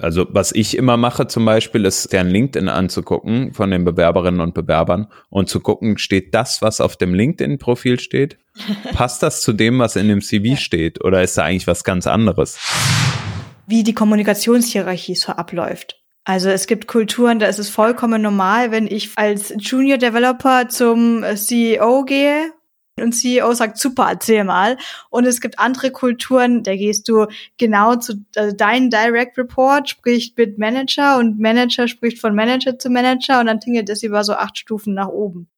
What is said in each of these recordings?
also was ich immer mache zum Beispiel, ist deren LinkedIn anzugucken von den Bewerberinnen und Bewerbern und zu gucken, steht das, was auf dem LinkedIn-Profil steht? Passt das zu dem, was in dem CV ja. steht? Oder ist da eigentlich was ganz anderes? Wie die Kommunikationshierarchie so abläuft. Also es gibt Kulturen, da ist es vollkommen normal, wenn ich als Junior Developer zum CEO gehe und CEO sagt, super, erzähl mal. Und es gibt andere Kulturen, da gehst du genau zu also dein Direct Report, spricht mit Manager und Manager spricht von Manager zu Manager und dann tingelt es über so acht Stufen nach oben.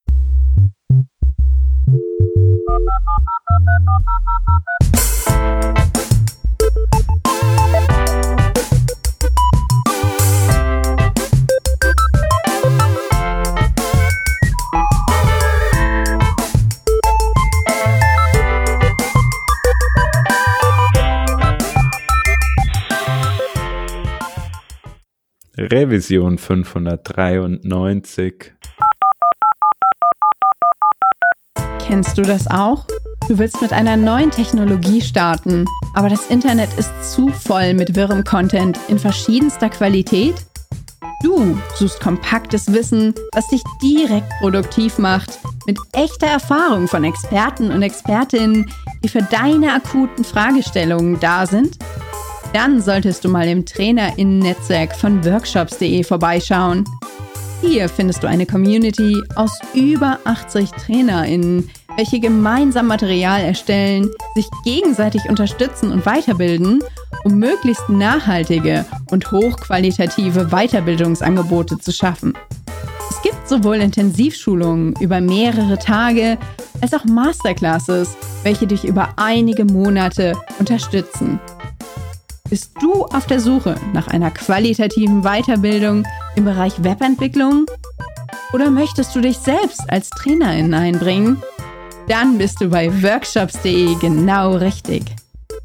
Revision 593. Kennst du das auch? Du willst mit einer neuen Technologie starten, aber das Internet ist zu voll mit wirrem Content in verschiedenster Qualität? Du suchst kompaktes Wissen, was dich direkt produktiv macht, mit echter Erfahrung von Experten und Expertinnen, die für deine akuten Fragestellungen da sind dann solltest du mal im Trainerinnen-Netzwerk von workshops.de vorbeischauen. Hier findest du eine Community aus über 80 Trainerinnen, welche gemeinsam Material erstellen, sich gegenseitig unterstützen und weiterbilden, um möglichst nachhaltige und hochqualitative Weiterbildungsangebote zu schaffen. Es gibt sowohl Intensivschulungen über mehrere Tage als auch Masterclasses, welche dich über einige Monate unterstützen. Bist du auf der Suche nach einer qualitativen Weiterbildung im Bereich Webentwicklung? Oder möchtest du dich selbst als Trainerin einbringen? Dann bist du bei workshops.de genau richtig.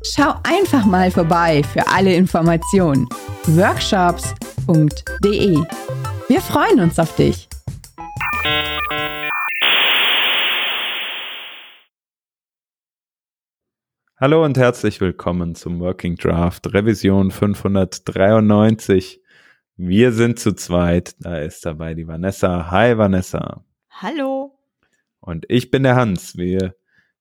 Schau einfach mal vorbei für alle Informationen. workshops.de. Wir freuen uns auf dich. Hallo und herzlich willkommen zum Working Draft Revision 593. Wir sind zu zweit. Da ist dabei die Vanessa. Hi Vanessa. Hallo. Und ich bin der Hans. Wir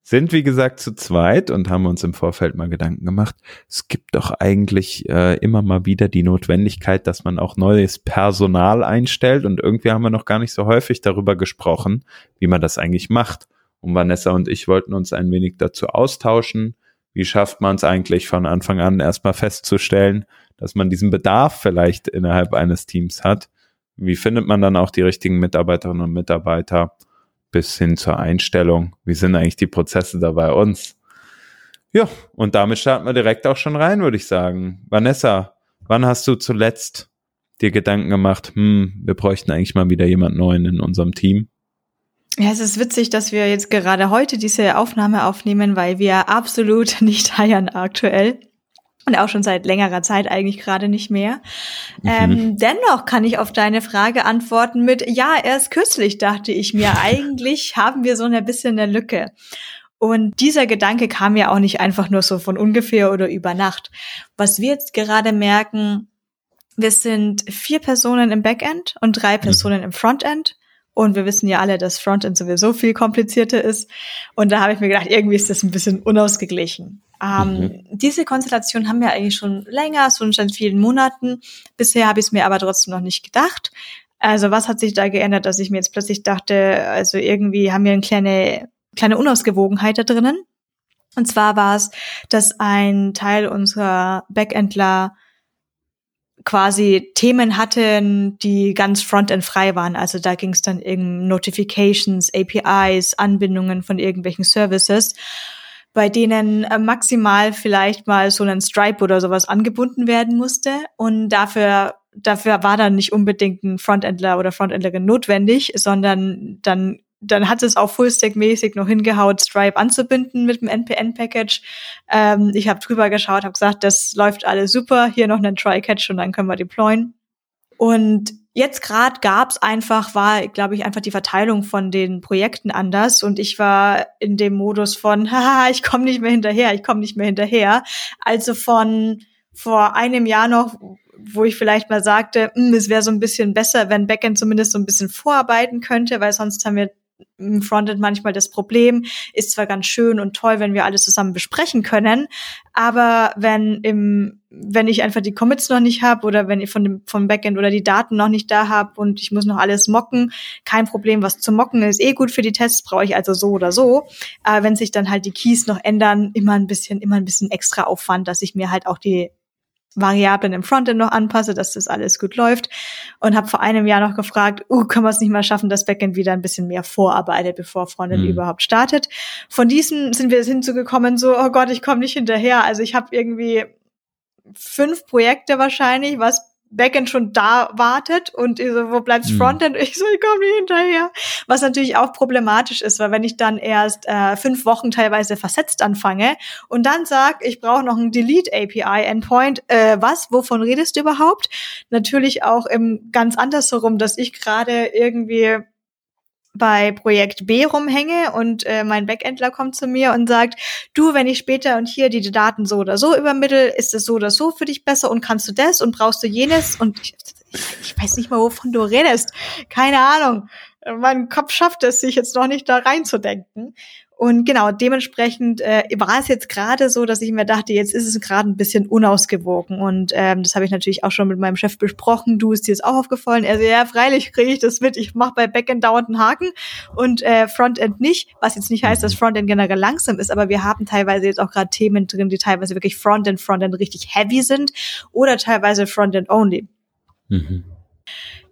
sind wie gesagt zu zweit und haben uns im Vorfeld mal Gedanken gemacht. Es gibt doch eigentlich äh, immer mal wieder die Notwendigkeit, dass man auch neues Personal einstellt und irgendwie haben wir noch gar nicht so häufig darüber gesprochen, wie man das eigentlich macht. Und Vanessa und ich wollten uns ein wenig dazu austauschen wie schafft man es eigentlich von Anfang an erstmal festzustellen, dass man diesen Bedarf vielleicht innerhalb eines Teams hat? Wie findet man dann auch die richtigen Mitarbeiterinnen und Mitarbeiter bis hin zur Einstellung? Wie sind eigentlich die Prozesse da bei uns? Ja, und damit starten wir direkt auch schon rein, würde ich sagen. Vanessa, wann hast du zuletzt dir Gedanken gemacht, hm, wir bräuchten eigentlich mal wieder jemand Neuen in unserem Team? Ja, es ist witzig, dass wir jetzt gerade heute diese Aufnahme aufnehmen, weil wir absolut nicht heiern aktuell. Und auch schon seit längerer Zeit eigentlich gerade nicht mehr. Mhm. Ähm, dennoch kann ich auf deine Frage antworten mit, ja, erst kürzlich dachte ich mir, eigentlich haben wir so ein bisschen eine Lücke. Und dieser Gedanke kam ja auch nicht einfach nur so von ungefähr oder über Nacht. Was wir jetzt gerade merken, wir sind vier Personen im Backend und drei mhm. Personen im Frontend. Und wir wissen ja alle, dass Frontend sowieso viel komplizierter ist. Und da habe ich mir gedacht, irgendwie ist das ein bisschen unausgeglichen. Ähm, mhm. Diese Konstellation haben wir eigentlich schon länger, schon seit vielen Monaten. Bisher habe ich es mir aber trotzdem noch nicht gedacht. Also was hat sich da geändert, dass ich mir jetzt plötzlich dachte, also irgendwie haben wir eine kleine, kleine Unausgewogenheit da drinnen. Und zwar war es, dass ein Teil unserer Backendler quasi Themen hatten, die ganz Frontend frei waren. Also da ging es dann um Notifications, APIs, Anbindungen von irgendwelchen Services, bei denen äh, maximal vielleicht mal so ein Stripe oder sowas angebunden werden musste. Und dafür dafür war dann nicht unbedingt ein Frontendler oder Frontendlerin notwendig, sondern dann dann hat es auch Fullstack-mäßig noch hingehaut, Stripe anzubinden mit dem NPN-Package. Ähm, ich habe drüber geschaut, habe gesagt, das läuft alles super, hier noch einen Try-Catch und dann können wir deployen. Und jetzt gerade gab's einfach, war, glaube ich, einfach die Verteilung von den Projekten anders und ich war in dem Modus von, haha, ich komme nicht mehr hinterher, ich komme nicht mehr hinterher. Also von vor einem Jahr noch wo ich vielleicht mal sagte, hm, es wäre so ein bisschen besser, wenn Backend zumindest so ein bisschen vorarbeiten könnte, weil sonst haben wir im Frontend manchmal das Problem, ist zwar ganz schön und toll, wenn wir alles zusammen besprechen können, aber wenn im wenn ich einfach die Commits noch nicht habe oder wenn ich von dem vom Backend oder die Daten noch nicht da habe und ich muss noch alles mocken, kein Problem, was zu mocken ist eh gut für die Tests, brauche ich also so oder so. Aber wenn sich dann halt die Keys noch ändern, immer ein bisschen immer ein bisschen extra Aufwand, dass ich mir halt auch die Variablen im Frontend noch anpasse, dass das alles gut läuft. Und habe vor einem Jahr noch gefragt, uh, können wir es nicht mal schaffen, dass Backend wieder ein bisschen mehr vorarbeitet, bevor Frontend mhm. überhaupt startet. Von diesen sind wir hinzugekommen, so, oh Gott, ich komme nicht hinterher. Also ich habe irgendwie fünf Projekte wahrscheinlich, was Backend schon da wartet und so, wo bleibt's mhm. Frontend? Ich so, ich komme nicht hinterher. Was natürlich auch problematisch ist, weil wenn ich dann erst äh, fünf Wochen teilweise versetzt anfange und dann sag, ich brauche noch ein Delete API Endpoint, äh, was? Wovon redest du überhaupt? Natürlich auch im ganz andersherum, dass ich gerade irgendwie bei Projekt B rumhänge und äh, mein Backendler kommt zu mir und sagt, du, wenn ich später und hier die Daten so oder so übermittel, ist es so oder so für dich besser und kannst du das und brauchst du jenes und ich, ich weiß nicht mal, wovon du redest. Keine Ahnung. Mein Kopf schafft es, sich jetzt noch nicht da reinzudenken. Und genau, dementsprechend äh, war es jetzt gerade so, dass ich mir dachte, jetzt ist es gerade ein bisschen unausgewogen. Und ähm, das habe ich natürlich auch schon mit meinem Chef besprochen. Du ist dir jetzt auch aufgefallen. Er so, ja, freilich kriege ich das mit. Ich mache bei Backend dauernd einen Haken und äh, Frontend nicht. Was jetzt nicht heißt, dass Frontend generell langsam ist, aber wir haben teilweise jetzt auch gerade Themen drin, die teilweise wirklich Frontend, Frontend richtig heavy sind oder teilweise Frontend only. Mhm.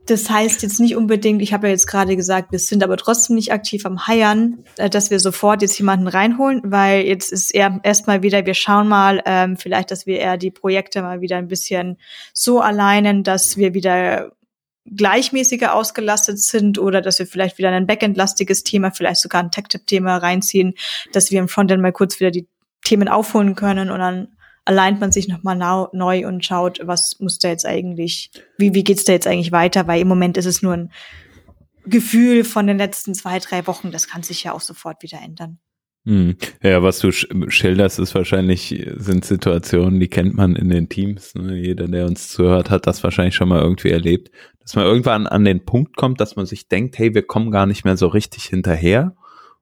Das heißt jetzt nicht unbedingt, ich habe ja jetzt gerade gesagt, wir sind aber trotzdem nicht aktiv am Heiern, äh, dass wir sofort jetzt jemanden reinholen, weil jetzt ist eher erstmal wieder, wir schauen mal, ähm, vielleicht, dass wir eher die Projekte mal wieder ein bisschen so alleinen, dass wir wieder gleichmäßiger ausgelastet sind oder dass wir vielleicht wieder ein Backend-lastiges Thema, vielleicht sogar ein Tech-Tip-Thema reinziehen, dass wir im Frontend mal kurz wieder die Themen aufholen können und dann alleint man sich nochmal neu und schaut, was muss da jetzt eigentlich, wie, wie geht's da jetzt eigentlich weiter, weil im Moment ist es nur ein Gefühl von den letzten zwei, drei Wochen, das kann sich ja auch sofort wieder ändern. Hm. Ja, was du schilderst, ist wahrscheinlich, sind Situationen, die kennt man in den Teams. Ne? Jeder, der uns zuhört, hat das wahrscheinlich schon mal irgendwie erlebt, dass man irgendwann an den Punkt kommt, dass man sich denkt, hey, wir kommen gar nicht mehr so richtig hinterher.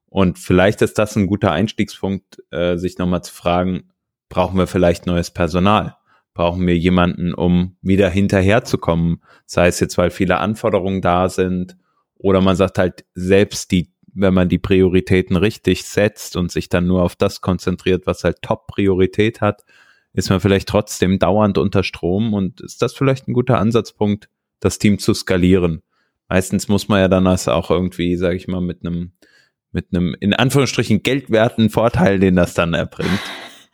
Und vielleicht ist das ein guter Einstiegspunkt, äh, sich nochmal zu fragen, brauchen wir vielleicht neues Personal? Brauchen wir jemanden, um wieder hinterherzukommen? Sei es jetzt, weil viele Anforderungen da sind oder man sagt halt selbst die, wenn man die Prioritäten richtig setzt und sich dann nur auf das konzentriert, was halt Top-Priorität hat, ist man vielleicht trotzdem dauernd unter Strom und ist das vielleicht ein guter Ansatzpunkt, das Team zu skalieren. Meistens muss man ja dann das auch irgendwie, sage ich mal, mit einem mit einem in Anführungsstrichen geldwerten Vorteil, den das dann erbringt,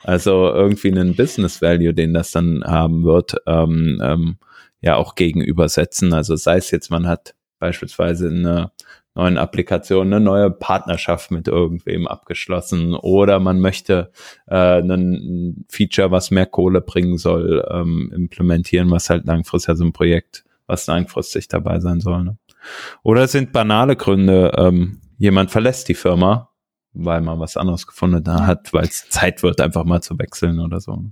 also irgendwie einen Business Value, den das dann haben wird, ähm, ähm, ja auch gegenübersetzen. Also sei es jetzt, man hat beispielsweise eine neuen Applikation eine neue Partnerschaft mit irgendwem abgeschlossen oder man möchte äh, ein Feature, was mehr Kohle bringen soll, ähm, implementieren, was halt langfristig, also ein Projekt, was langfristig dabei sein soll. Ne? Oder es sind banale Gründe, ähm, jemand verlässt die Firma weil man was anderes gefunden hat, weil es Zeit wird, einfach mal zu wechseln oder so.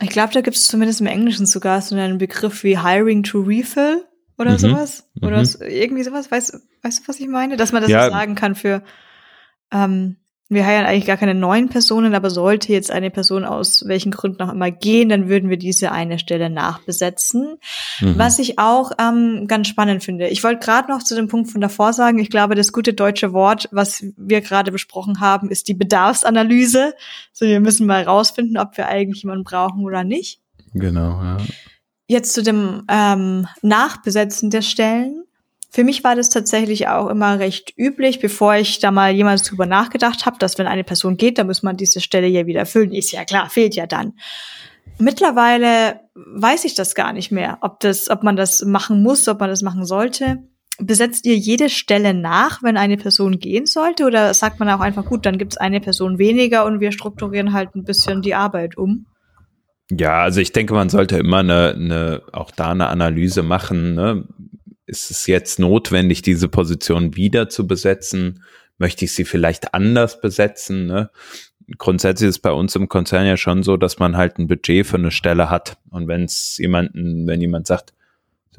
Ich glaube, da gibt es zumindest im Englischen sogar so einen Begriff wie Hiring to Refill oder mhm. sowas. Oder mhm. irgendwie sowas. Weißt, weißt du, was ich meine? Dass man das ja. so sagen kann für ähm, wir heiern eigentlich gar keine neuen Personen, aber sollte jetzt eine Person aus welchen Gründen auch immer gehen, dann würden wir diese eine Stelle nachbesetzen. Mhm. Was ich auch ähm, ganz spannend finde. Ich wollte gerade noch zu dem Punkt von davor sagen, ich glaube, das gute deutsche Wort, was wir gerade besprochen haben, ist die Bedarfsanalyse. So, wir müssen mal rausfinden, ob wir eigentlich jemanden brauchen oder nicht. Genau, ja. Jetzt zu dem ähm, Nachbesetzen der Stellen für mich war das tatsächlich auch immer recht üblich, bevor ich da mal jemals drüber nachgedacht habe, dass wenn eine Person geht, dann muss man diese Stelle ja wieder füllen. Ist ja klar, fehlt ja dann. Mittlerweile weiß ich das gar nicht mehr, ob das, ob man das machen muss, ob man das machen sollte. Besetzt ihr jede Stelle nach, wenn eine Person gehen sollte, oder sagt man auch einfach gut, dann gibt es eine Person weniger und wir strukturieren halt ein bisschen die Arbeit um? Ja, also ich denke, man sollte immer eine, eine auch da eine Analyse machen. Ne? Ist es jetzt notwendig, diese Position wieder zu besetzen? Möchte ich sie vielleicht anders besetzen? Ne? grundsätzlich ist bei uns im Konzern ja schon so, dass man halt ein Budget für eine Stelle hat. Und wenn es jemanden, wenn jemand sagt,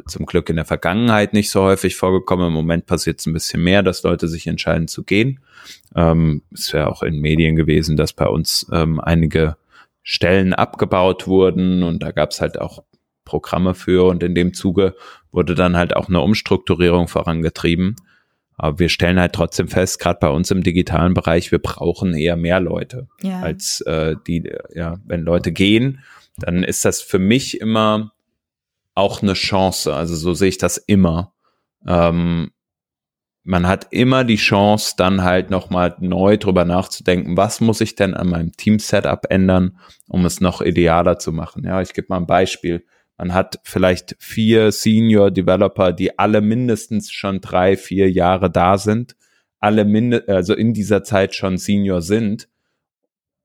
zum Glück in der Vergangenheit nicht so häufig vorgekommen. Im Moment passiert es ein bisschen mehr, dass Leute sich entscheiden zu gehen. Ähm, ist ja auch in Medien gewesen, dass bei uns ähm, einige Stellen abgebaut wurden und da gab es halt auch Programme für und in dem Zuge wurde dann halt auch eine Umstrukturierung vorangetrieben. Aber wir stellen halt trotzdem fest, gerade bei uns im digitalen Bereich, wir brauchen eher mehr Leute ja. als äh, die, ja, wenn Leute gehen, dann ist das für mich immer auch eine Chance. Also so sehe ich das immer. Ähm, man hat immer die Chance, dann halt nochmal neu drüber nachzudenken, was muss ich denn an meinem Team-Setup ändern, um es noch idealer zu machen. Ja, ich gebe mal ein Beispiel. Man hat vielleicht vier Senior Developer, die alle mindestens schon drei, vier Jahre da sind, alle minde also in dieser Zeit schon Senior sind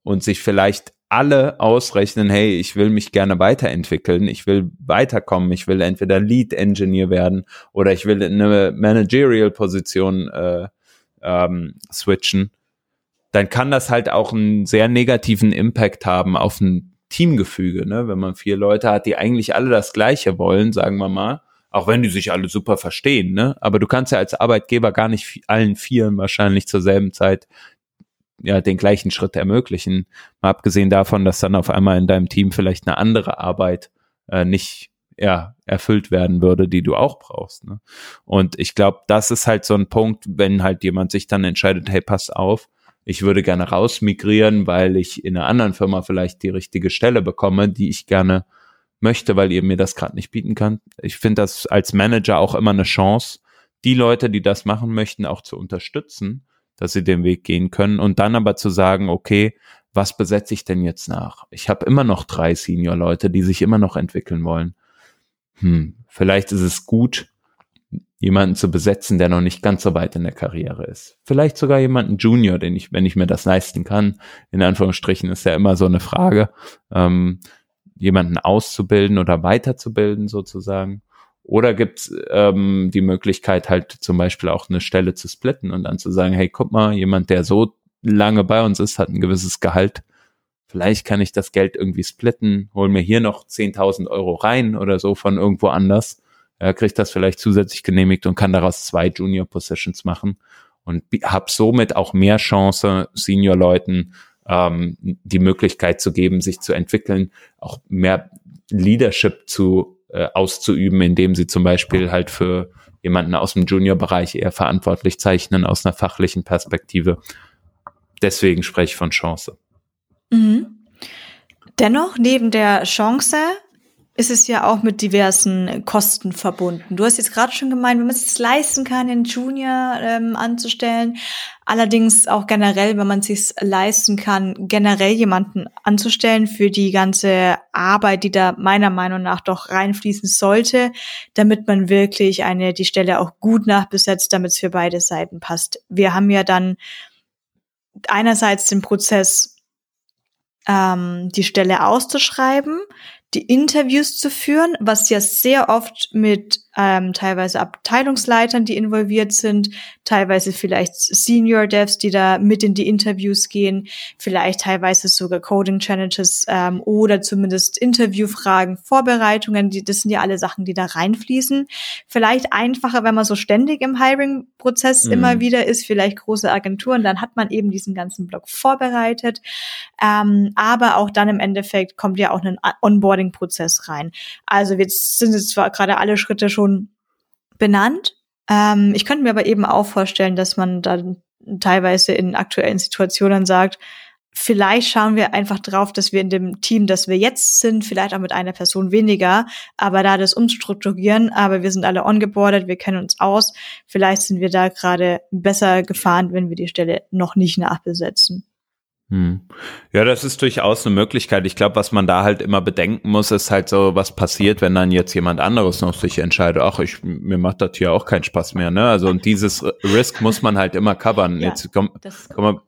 und sich vielleicht alle ausrechnen, hey, ich will mich gerne weiterentwickeln, ich will weiterkommen, ich will entweder Lead Engineer werden oder ich will in eine Managerial Position äh, ähm, switchen, dann kann das halt auch einen sehr negativen Impact haben auf ein Teamgefüge, ne? wenn man vier Leute hat, die eigentlich alle das Gleiche wollen, sagen wir mal, auch wenn die sich alle super verstehen, ne? Aber du kannst ja als Arbeitgeber gar nicht allen Vieren wahrscheinlich zur selben Zeit ja den gleichen Schritt ermöglichen. Mal abgesehen davon, dass dann auf einmal in deinem Team vielleicht eine andere Arbeit äh, nicht ja, erfüllt werden würde, die du auch brauchst. Ne? Und ich glaube, das ist halt so ein Punkt, wenn halt jemand sich dann entscheidet, hey, pass auf, ich würde gerne rausmigrieren, weil ich in einer anderen Firma vielleicht die richtige Stelle bekomme, die ich gerne möchte, weil ihr mir das gerade nicht bieten kann. Ich finde das als Manager auch immer eine Chance, die Leute, die das machen möchten, auch zu unterstützen dass sie den Weg gehen können und dann aber zu sagen, okay, was besetze ich denn jetzt nach? Ich habe immer noch drei Senior-Leute, die sich immer noch entwickeln wollen. Hm, vielleicht ist es gut, jemanden zu besetzen, der noch nicht ganz so weit in der Karriere ist. Vielleicht sogar jemanden Junior, den ich, wenn ich mir das leisten kann, in Anführungsstrichen ist ja immer so eine Frage, ähm, jemanden auszubilden oder weiterzubilden sozusagen. Oder gibt es ähm, die Möglichkeit, halt zum Beispiel auch eine Stelle zu splitten und dann zu sagen, hey, guck mal, jemand, der so lange bei uns ist, hat ein gewisses Gehalt. Vielleicht kann ich das Geld irgendwie splitten, hol mir hier noch 10.000 Euro rein oder so von irgendwo anders. Er kriegt das vielleicht zusätzlich genehmigt und kann daraus zwei Junior Positions machen und habe somit auch mehr Chance, Senior-Leuten ähm, die Möglichkeit zu geben, sich zu entwickeln, auch mehr Leadership zu äh, auszuüben, indem sie zum Beispiel halt für jemanden aus dem Junior-Bereich eher verantwortlich zeichnen aus einer fachlichen Perspektive. Deswegen spreche ich von Chance. Mhm. Dennoch, neben der Chance ist es ja auch mit diversen Kosten verbunden. Du hast jetzt gerade schon gemeint, wenn man es sich leisten kann, den Junior ähm, anzustellen, allerdings auch generell, wenn man es sich leisten kann, generell jemanden anzustellen für die ganze Arbeit, die da meiner Meinung nach doch reinfließen sollte, damit man wirklich eine die Stelle auch gut nachbesetzt, damit es für beide Seiten passt. Wir haben ja dann einerseits den Prozess ähm, die Stelle auszuschreiben, die Interviews zu führen, was ja sehr oft mit ähm, teilweise Abteilungsleitern, die involviert sind, teilweise vielleicht Senior Devs, die da mit in die Interviews gehen, vielleicht teilweise sogar Coding Challenges ähm, oder zumindest Interviewfragen, Vorbereitungen, die, das sind ja alle Sachen, die da reinfließen. Vielleicht einfacher, wenn man so ständig im Hiring-Prozess mhm. immer wieder ist, vielleicht große Agenturen, dann hat man eben diesen ganzen Blog vorbereitet. Ähm, aber auch dann im Endeffekt kommt ja auch ein Onboarding-Prozess rein. Also jetzt sind jetzt zwar gerade alle Schritte schon schon benannt. Ähm, ich könnte mir aber eben auch vorstellen, dass man dann teilweise in aktuellen Situationen sagt, vielleicht schauen wir einfach drauf, dass wir in dem Team, das wir jetzt sind, vielleicht auch mit einer Person weniger, aber da das umstrukturieren, aber wir sind alle ongeboardet, wir kennen uns aus, vielleicht sind wir da gerade besser gefahren, wenn wir die Stelle noch nicht nachbesetzen. Hm. Ja, das ist durchaus eine Möglichkeit. Ich glaube, was man da halt immer bedenken muss, ist halt so, was passiert, wenn dann jetzt jemand anderes noch sich entscheidet, ach, ich, mir macht das hier auch keinen Spaß mehr, ne? Also, und dieses Risk muss man halt immer covern. Ja, jetzt komm, komm mal,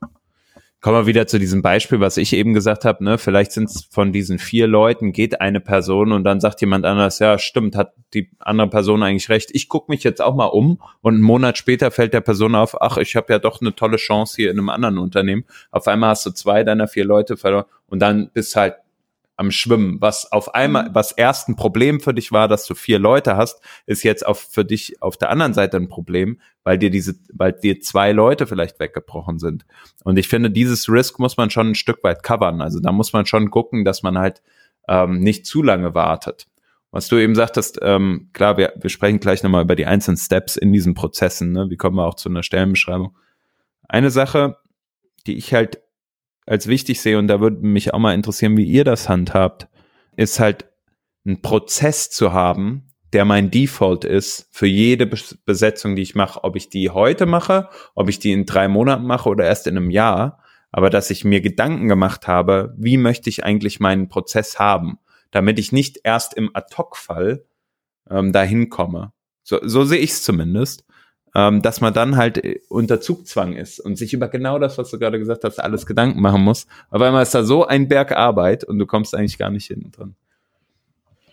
kommen wir wieder zu diesem Beispiel, was ich eben gesagt habe, ne? Vielleicht sind es von diesen vier Leuten, geht eine Person und dann sagt jemand anders, ja, stimmt, hat die andere Person eigentlich recht. Ich gucke mich jetzt auch mal um und einen Monat später fällt der Person auf, ach, ich habe ja doch eine tolle Chance hier in einem anderen Unternehmen. Auf einmal hast du zwei deiner vier Leute verloren und dann bist halt am Schwimmen. Was auf einmal, mhm. was erst ein Problem für dich war, dass du vier Leute hast, ist jetzt auch für dich auf der anderen Seite ein Problem, weil dir diese, weil dir zwei Leute vielleicht weggebrochen sind. Und ich finde, dieses Risk muss man schon ein Stück weit covern. Also da muss man schon gucken, dass man halt ähm, nicht zu lange wartet. Was du eben sagtest, ähm, klar, wir, wir sprechen gleich nochmal über die einzelnen Steps in diesen Prozessen. Ne? Wie kommen wir auch zu einer Stellenbeschreibung? Eine Sache, die ich halt als wichtig sehe, und da würde mich auch mal interessieren, wie ihr das handhabt, ist halt einen Prozess zu haben, der mein Default ist für jede Besetzung, die ich mache, ob ich die heute mache, ob ich die in drei Monaten mache oder erst in einem Jahr, aber dass ich mir Gedanken gemacht habe, wie möchte ich eigentlich meinen Prozess haben, damit ich nicht erst im Ad-Hoc-Fall ähm, dahin komme. So, so sehe ich es zumindest ähm, dass man dann halt äh, unter Zugzwang ist und sich über genau das, was du gerade gesagt hast, alles Gedanken machen muss. Auf einmal ist da so ein Berg Arbeit und du kommst eigentlich gar nicht hinten dran.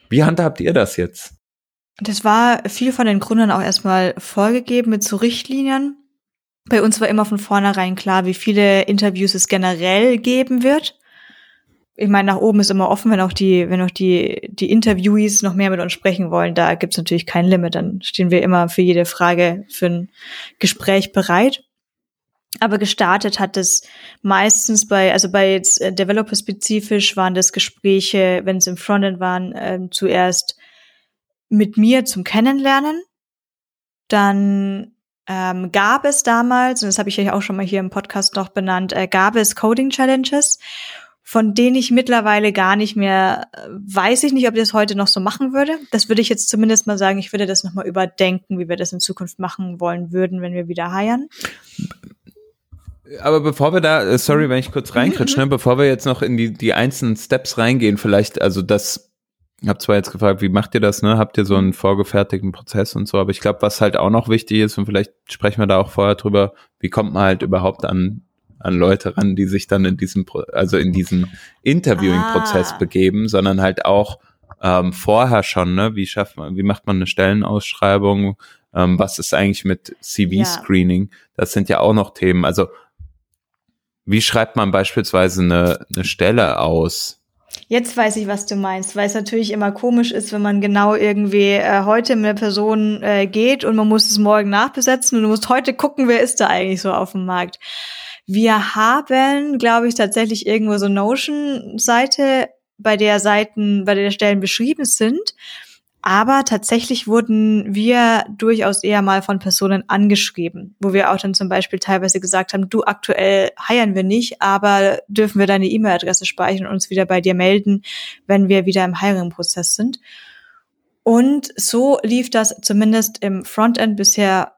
Wie handhabt ihr das jetzt? Das war viel von den Gründern auch erstmal vorgegeben mit so Richtlinien. Bei uns war immer von vornherein klar, wie viele Interviews es generell geben wird ich meine, nach oben ist immer offen, wenn auch die, wenn auch die, die Interviewees noch mehr mit uns sprechen wollen, da gibt's natürlich kein Limit. Dann stehen wir immer für jede Frage für ein Gespräch bereit. Aber gestartet hat es meistens bei, also bei jetzt äh, Developer-spezifisch waren das Gespräche, wenn es im Frontend waren, äh, zuerst mit mir zum Kennenlernen. Dann ähm, gab es damals, und das habe ich euch auch schon mal hier im Podcast noch benannt, äh, gab es Coding Challenges von denen ich mittlerweile gar nicht mehr, äh, weiß ich nicht, ob ich das heute noch so machen würde. Das würde ich jetzt zumindest mal sagen, ich würde das nochmal überdenken, wie wir das in Zukunft machen wollen würden, wenn wir wieder heiern. Aber bevor wir da, äh, sorry, wenn ich kurz reinkritsche, ne, bevor wir jetzt noch in die, die einzelnen Steps reingehen, vielleicht, also das, ich habe zwar jetzt gefragt, wie macht ihr das, ne? Habt ihr so einen vorgefertigten Prozess und so, aber ich glaube, was halt auch noch wichtig ist, und vielleicht sprechen wir da auch vorher drüber, wie kommt man halt überhaupt an an Leute ran, die sich dann in diesem, also in diesen Interviewing-Prozess ah. begeben, sondern halt auch ähm, vorher schon, ne? Wie schafft man, wie macht man eine Stellenausschreibung? Ähm, was ist eigentlich mit CV-Screening? Ja. Das sind ja auch noch Themen. Also wie schreibt man beispielsweise eine, eine Stelle aus? Jetzt weiß ich, was du meinst, weil es natürlich immer komisch ist, wenn man genau irgendwie äh, heute mit einer Person äh, geht und man muss es morgen nachbesetzen und du musst heute gucken, wer ist da eigentlich so auf dem Markt. Wir haben, glaube ich, tatsächlich irgendwo so Notion-Seite, bei der Seiten, bei der Stellen beschrieben sind. Aber tatsächlich wurden wir durchaus eher mal von Personen angeschrieben, wo wir auch dann zum Beispiel teilweise gesagt haben, du aktuell heiern wir nicht, aber dürfen wir deine E-Mail-Adresse speichern und uns wieder bei dir melden, wenn wir wieder im Hiring-Prozess sind. Und so lief das zumindest im Frontend bisher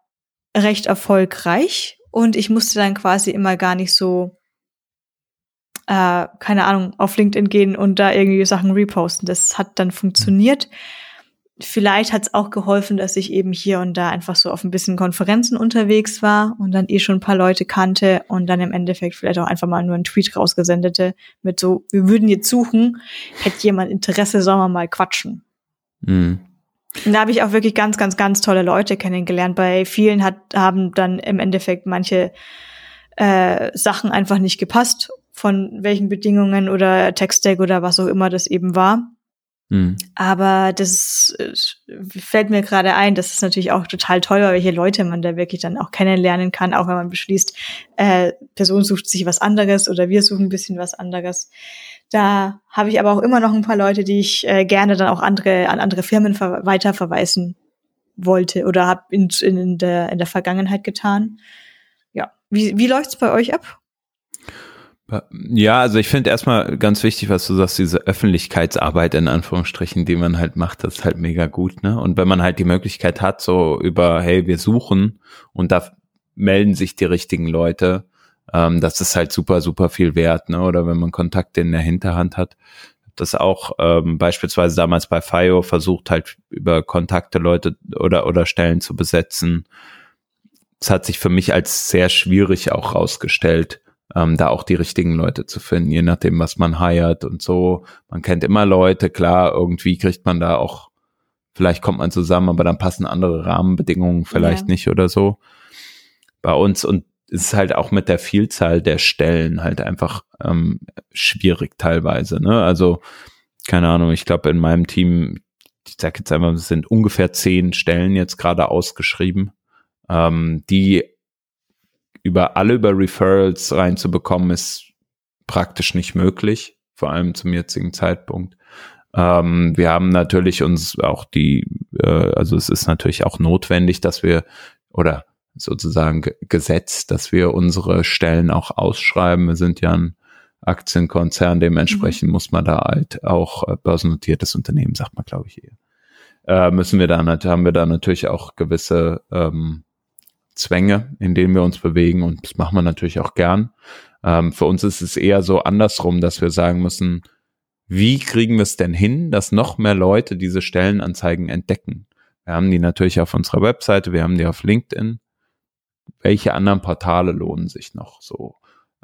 recht erfolgreich. Und ich musste dann quasi immer gar nicht so, äh, keine Ahnung, auf LinkedIn gehen und da irgendwie Sachen reposten. Das hat dann funktioniert. Vielleicht hat es auch geholfen, dass ich eben hier und da einfach so auf ein bisschen Konferenzen unterwegs war und dann eh schon ein paar Leute kannte und dann im Endeffekt vielleicht auch einfach mal nur einen Tweet rausgesendete mit so, wir würden jetzt suchen, hätte jemand Interesse, sollen wir mal quatschen. Mhm. Und da habe ich auch wirklich ganz, ganz, ganz tolle Leute kennengelernt. Bei vielen hat, haben dann im Endeffekt manche äh, Sachen einfach nicht gepasst, von welchen Bedingungen oder Text-Stack oder was auch immer das eben war. Mhm. Aber das äh, fällt mir gerade ein, das ist natürlich auch total toll, welche Leute man da wirklich dann auch kennenlernen kann, auch wenn man beschließt, äh, Person sucht sich was anderes oder wir suchen ein bisschen was anderes. Da habe ich aber auch immer noch ein paar Leute, die ich äh, gerne dann auch andere an andere Firmen ver weiterverweisen wollte oder habe in, in, der, in der Vergangenheit getan. Ja, wie, wie läuft's bei euch ab? Ja, also ich finde erstmal ganz wichtig, was du sagst, diese Öffentlichkeitsarbeit in Anführungsstrichen, die man halt macht, das ist halt mega gut, ne? Und wenn man halt die Möglichkeit hat, so über, hey, wir suchen und da melden sich die richtigen Leute, ähm, das ist halt super, super viel wert, ne? Oder wenn man Kontakte in der Hinterhand hat. Das auch ähm, beispielsweise damals bei FIO versucht halt über Kontakte Leute oder oder Stellen zu besetzen. Es hat sich für mich als sehr schwierig auch rausgestellt, ähm, da auch die richtigen Leute zu finden, je nachdem, was man hired und so. Man kennt immer Leute, klar, irgendwie kriegt man da auch, vielleicht kommt man zusammen, aber dann passen andere Rahmenbedingungen vielleicht ja. nicht oder so. Bei uns und ist halt auch mit der Vielzahl der Stellen halt einfach ähm, schwierig teilweise. Ne? Also, keine Ahnung, ich glaube in meinem Team, ich sag jetzt einmal, es sind ungefähr zehn Stellen jetzt gerade ausgeschrieben, ähm, die über alle über Referrals reinzubekommen, ist praktisch nicht möglich, vor allem zum jetzigen Zeitpunkt. Ähm, wir haben natürlich uns auch die, äh, also es ist natürlich auch notwendig, dass wir oder sozusagen Gesetz, dass wir unsere Stellen auch ausschreiben. Wir sind ja ein Aktienkonzern, dementsprechend mhm. muss man da halt auch äh, börsennotiertes Unternehmen, sagt man, glaube ich, eher. Äh, müssen wir da, haben wir da natürlich auch gewisse ähm, Zwänge, in denen wir uns bewegen und das machen wir natürlich auch gern. Ähm, für uns ist es eher so andersrum, dass wir sagen müssen, wie kriegen wir es denn hin, dass noch mehr Leute diese Stellenanzeigen entdecken? Wir haben die natürlich auf unserer Webseite, wir haben die auf LinkedIn. Welche anderen Portale lohnen sich noch so?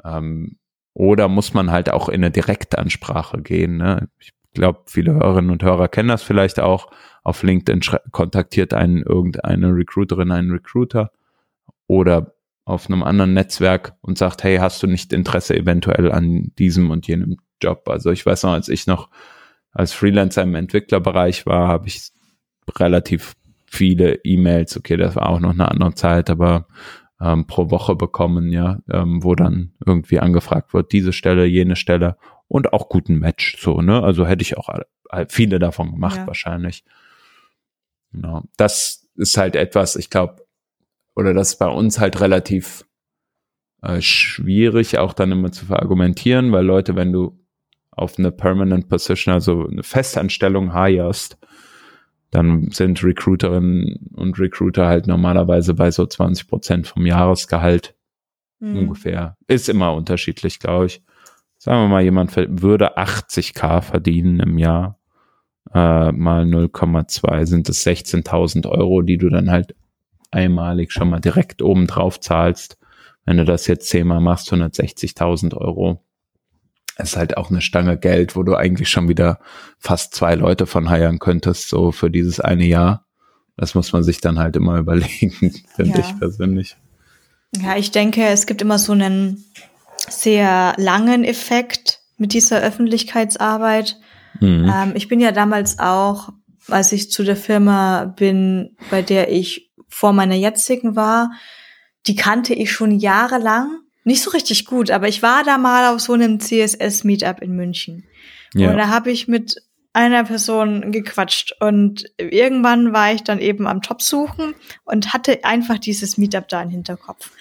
Ähm, oder muss man halt auch in eine Direktansprache gehen? Ne? Ich glaube, viele Hörerinnen und Hörer kennen das vielleicht auch. Auf LinkedIn kontaktiert einen irgendeine Recruiterin, einen Recruiter oder auf einem anderen Netzwerk und sagt, hey, hast du nicht Interesse eventuell an diesem und jenem Job? Also ich weiß noch, als ich noch als Freelancer im Entwicklerbereich war, habe ich relativ viele E-Mails, okay, das war auch noch eine andere Zeit, aber ähm, pro Woche bekommen, ja, ähm, wo dann irgendwie angefragt wird, diese Stelle, jene Stelle und auch guten Match, so, ne? Also hätte ich auch viele davon gemacht, ja. wahrscheinlich. Genau. Das ist halt etwas, ich glaube, oder das ist bei uns halt relativ äh, schwierig, auch dann immer zu verargumentieren, weil Leute, wenn du auf eine Permanent Position, also eine Festanstellung hirest, dann sind Recruiterinnen und Recruiter halt normalerweise bei so 20 Prozent vom Jahresgehalt mhm. ungefähr. Ist immer unterschiedlich, glaube ich. Sagen wir mal, jemand würde 80k verdienen im Jahr, äh, mal 0,2 sind es 16.000 Euro, die du dann halt einmalig schon mal direkt oben drauf zahlst. Wenn du das jetzt zehnmal machst, 160.000 Euro. Ist halt auch eine Stange Geld, wo du eigentlich schon wieder fast zwei Leute von heiern könntest, so für dieses eine Jahr. Das muss man sich dann halt immer überlegen, finde ja. ich persönlich. Ja, ich denke, es gibt immer so einen sehr langen Effekt mit dieser Öffentlichkeitsarbeit. Mhm. Ähm, ich bin ja damals auch, als ich zu der Firma bin, bei der ich vor meiner jetzigen war, die kannte ich schon jahrelang. Nicht so richtig gut, aber ich war da mal auf so einem CSS-Meetup in München. Ja. Und da habe ich mit einer Person gequatscht und irgendwann war ich dann eben am Top suchen und hatte einfach dieses Meetup da im Hinterkopf.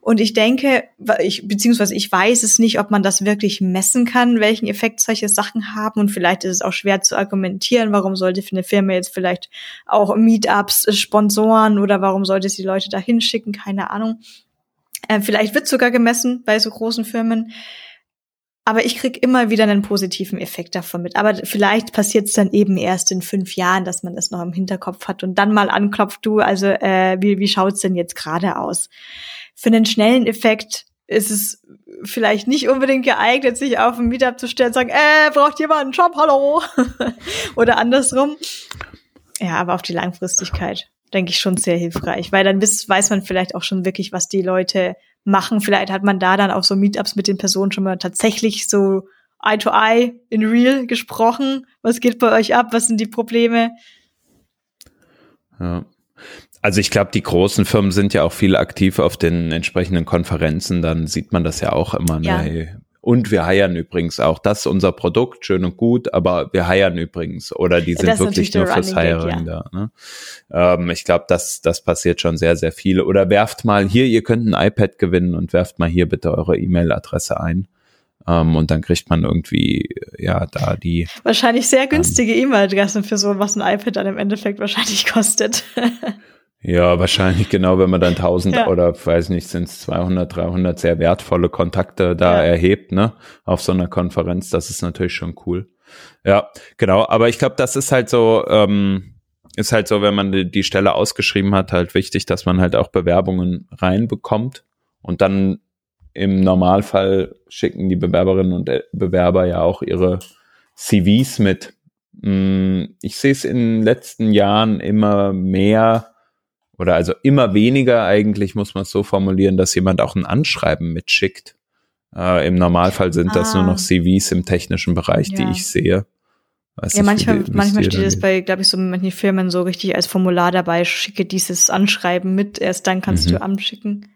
Und ich denke, ich, beziehungsweise ich weiß es nicht, ob man das wirklich messen kann, welchen Effekt solche Sachen haben. Und vielleicht ist es auch schwer zu argumentieren, warum sollte für eine Firma jetzt vielleicht auch Meetups sponsoren oder warum sollte sie Leute da hinschicken, keine Ahnung. Äh, vielleicht wird sogar gemessen bei so großen Firmen. Aber ich krieg immer wieder einen positiven Effekt davon mit. Aber vielleicht passiert es dann eben erst in fünf Jahren, dass man das noch im Hinterkopf hat und dann mal anklopft, du, also äh, wie, wie schaut's denn jetzt gerade aus? Für einen schnellen Effekt ist es vielleicht nicht unbedingt geeignet, sich auf ein Meetup zu stellen und sagen, äh, braucht jemand einen Job, hallo? Oder andersrum. Ja, aber auf die Langfristigkeit denke ich schon sehr hilfreich, weil dann weiß man vielleicht auch schon wirklich, was die Leute machen. Vielleicht hat man da dann auf so Meetups mit den Personen schon mal tatsächlich so Eye to Eye in Real gesprochen. Was geht bei euch ab? Was sind die Probleme? Ja. Also ich glaube, die großen Firmen sind ja auch viel aktiv auf den entsprechenden Konferenzen. Dann sieht man das ja auch immer. Ne? Ja. Und wir heiern übrigens auch. Das ist unser Produkt, schön und gut, aber wir heiern übrigens. Oder die sind wirklich nur fürs Hiring ja. da. Ne? Ähm, ich glaube, das, das passiert schon sehr, sehr viel. Oder werft mal hier, ihr könnt ein iPad gewinnen und werft mal hier bitte eure E-Mail-Adresse ein. Um, und dann kriegt man irgendwie, ja, da die. Wahrscheinlich sehr günstige ähm, E-Mail-Adressen für so, was ein iPad dann im Endeffekt wahrscheinlich kostet. Ja, wahrscheinlich genau, wenn man dann 1000 ja. oder weiß nicht, sind es 200, 300 sehr wertvolle Kontakte da ja. erhebt, ne, auf so einer Konferenz, das ist natürlich schon cool. Ja, genau, aber ich glaube, das ist halt so, ähm, ist halt so, wenn man die, die Stelle ausgeschrieben hat, halt wichtig, dass man halt auch Bewerbungen reinbekommt und dann im Normalfall schicken die Bewerberinnen und Bewerber ja auch ihre CVs mit. Mm, ich sehe es in den letzten Jahren immer mehr oder also immer weniger eigentlich, muss man es so formulieren, dass jemand auch ein Anschreiben mitschickt. Äh, Im Normalfall sind ah. das nur noch ah. CVs im technischen Bereich, ja. die ich sehe. Weiß ja, nicht, manchmal, manchmal steht es bei, glaube ich, so manchen Firmen so richtig als Formular dabei, schicke dieses Anschreiben mit, erst dann kannst mhm. du anschicken.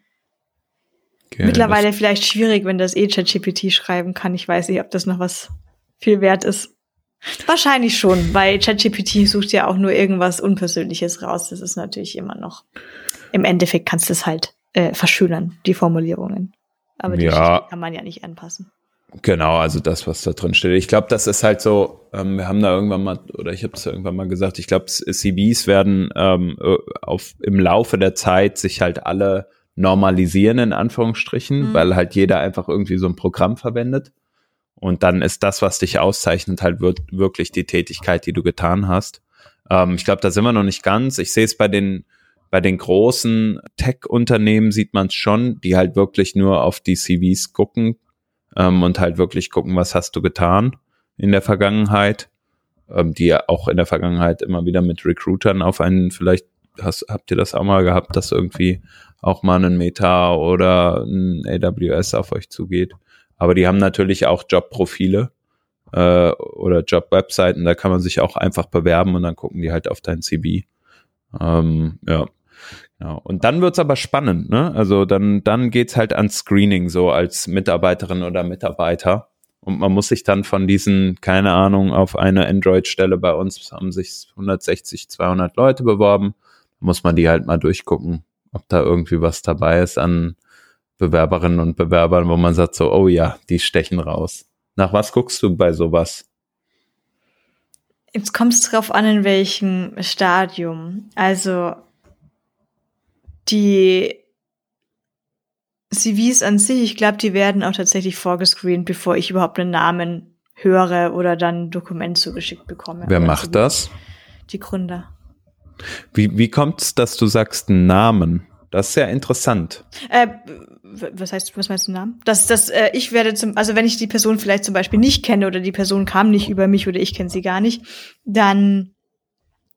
Okay, Mittlerweile vielleicht schwierig, wenn das eh ChatGPT schreiben kann. Ich weiß nicht, ob das noch was viel wert ist. Wahrscheinlich schon, weil ChatGPT sucht ja auch nur irgendwas Unpersönliches raus. Das ist natürlich immer noch. Im Endeffekt kannst du es halt äh, verschönern, die Formulierungen. Aber die ja. kann man ja nicht anpassen. Genau, also das, was da drin steht. Ich glaube, das ist halt so, ähm, wir haben da irgendwann mal, oder ich habe es irgendwann mal gesagt, ich glaube, CVs werden ähm, äh, auf, im Laufe der Zeit sich halt alle normalisieren, in Anführungsstrichen, mhm. weil halt jeder einfach irgendwie so ein Programm verwendet. Und dann ist das, was dich auszeichnet, halt wirklich die Tätigkeit, die du getan hast. Ähm, ich glaube, da sind wir noch nicht ganz. Ich sehe es bei den, bei den großen Tech-Unternehmen sieht man es schon, die halt wirklich nur auf die CVs gucken ähm, und halt wirklich gucken, was hast du getan in der Vergangenheit, ähm, die ja auch in der Vergangenheit immer wieder mit Recruitern auf einen, vielleicht hast, habt ihr das auch mal gehabt, dass irgendwie auch mal ein Meta oder ein AWS auf euch zugeht. Aber die haben natürlich auch Jobprofile äh, oder Jobwebseiten, da kann man sich auch einfach bewerben und dann gucken die halt auf dein CV. Ähm, ja. Genau. Und dann wird's aber spannend, ne? Also dann, dann geht's halt ans Screening so als Mitarbeiterin oder Mitarbeiter. Und man muss sich dann von diesen, keine Ahnung, auf eine Android-Stelle bei uns haben sich 160, 200 Leute beworben. Muss man die halt mal durchgucken, ob da irgendwie was dabei ist an Bewerberinnen und Bewerbern, wo man sagt so, oh ja, die stechen raus. Nach was guckst du bei sowas? Jetzt kommt es drauf an, in welchem Stadium. Also die CVs an sich, ich glaube, die werden auch tatsächlich vorgescreent, bevor ich überhaupt einen Namen höre oder dann ein Dokument zugeschickt bekomme. Wer macht das? Die Gründer. Wie, wie kommt es, dass du sagst Namen? Das ist ja interessant. Äh, was heißt, was meinst du Namen? Das, das, äh, ich werde zum, also wenn ich die Person vielleicht zum Beispiel nicht kenne oder die Person kam nicht über mich oder ich kenne sie gar nicht, dann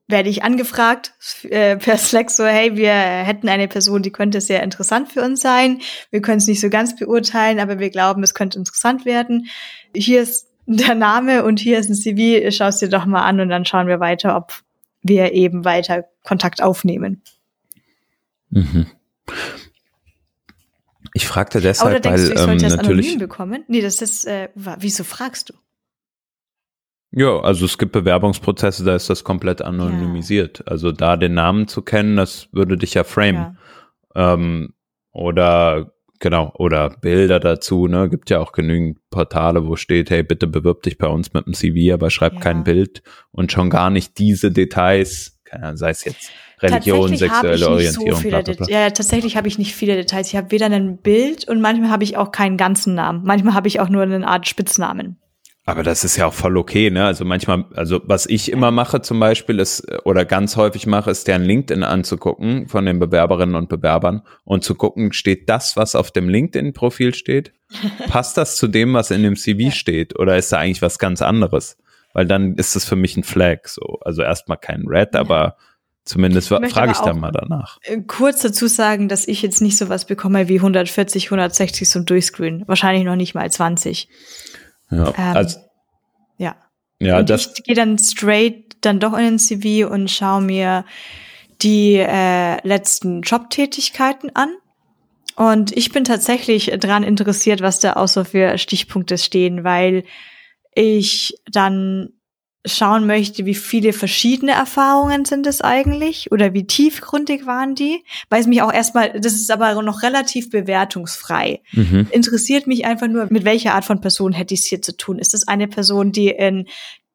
werde ich angefragt äh, per Slack so, hey, wir hätten eine Person, die könnte sehr interessant für uns sein. Wir können es nicht so ganz beurteilen, aber wir glauben, es könnte interessant werden. Hier ist der Name und hier ist ein CV, schau es dir doch mal an und dann schauen wir weiter, ob wir eben weiter Kontakt aufnehmen. Mhm. Ich fragte deshalb, Oder denkst weil du, ich sollte ähm, das natürlich anonym bekommen? Nee, das ist, äh, wieso fragst du? Ja, also es gibt Bewerbungsprozesse, da ist das komplett anonymisiert. Ja. Also da den Namen zu kennen, das würde dich ja framen. Ja. Ähm, oder genau, oder Bilder dazu, ne? Gibt ja auch genügend Portale, wo steht, hey, bitte bewirb dich bei uns mit einem CV, aber schreib ja. kein Bild und schon gar nicht diese Details, sei es jetzt Religion, sexuelle Orientierung. So bla, bla, bla. Ja, tatsächlich habe ich nicht viele Details. Ich habe weder ein Bild und manchmal habe ich auch keinen ganzen Namen. Manchmal habe ich auch nur eine Art Spitznamen. Aber das ist ja auch voll okay, ne? Also manchmal, also was ich immer mache zum Beispiel ist, oder ganz häufig mache, ist deren LinkedIn anzugucken von den Bewerberinnen und Bewerbern und zu gucken, steht das, was auf dem LinkedIn-Profil steht? Passt das zu dem, was in dem CV ja. steht? Oder ist da eigentlich was ganz anderes? Weil dann ist das für mich ein Flag, so. Also erstmal kein Red, aber Zumindest ich frage ich da mal danach. Äh, kurz dazu sagen, dass ich jetzt nicht sowas bekomme wie 140, 160 zum Durchscreen. Wahrscheinlich noch nicht mal 20. Ja, ähm, also, ja. ja und das ich gehe dann straight dann doch in den CV und schaue mir die äh, letzten Jobtätigkeiten an. Und ich bin tatsächlich dran interessiert, was da auch so für Stichpunkte stehen, weil ich dann schauen möchte, wie viele verschiedene Erfahrungen sind es eigentlich oder wie tiefgründig waren die, weil es mich auch erstmal, das ist aber noch relativ bewertungsfrei. Mhm. Interessiert mich einfach nur, mit welcher Art von Person hätte ich es hier zu tun? Ist es eine Person, die in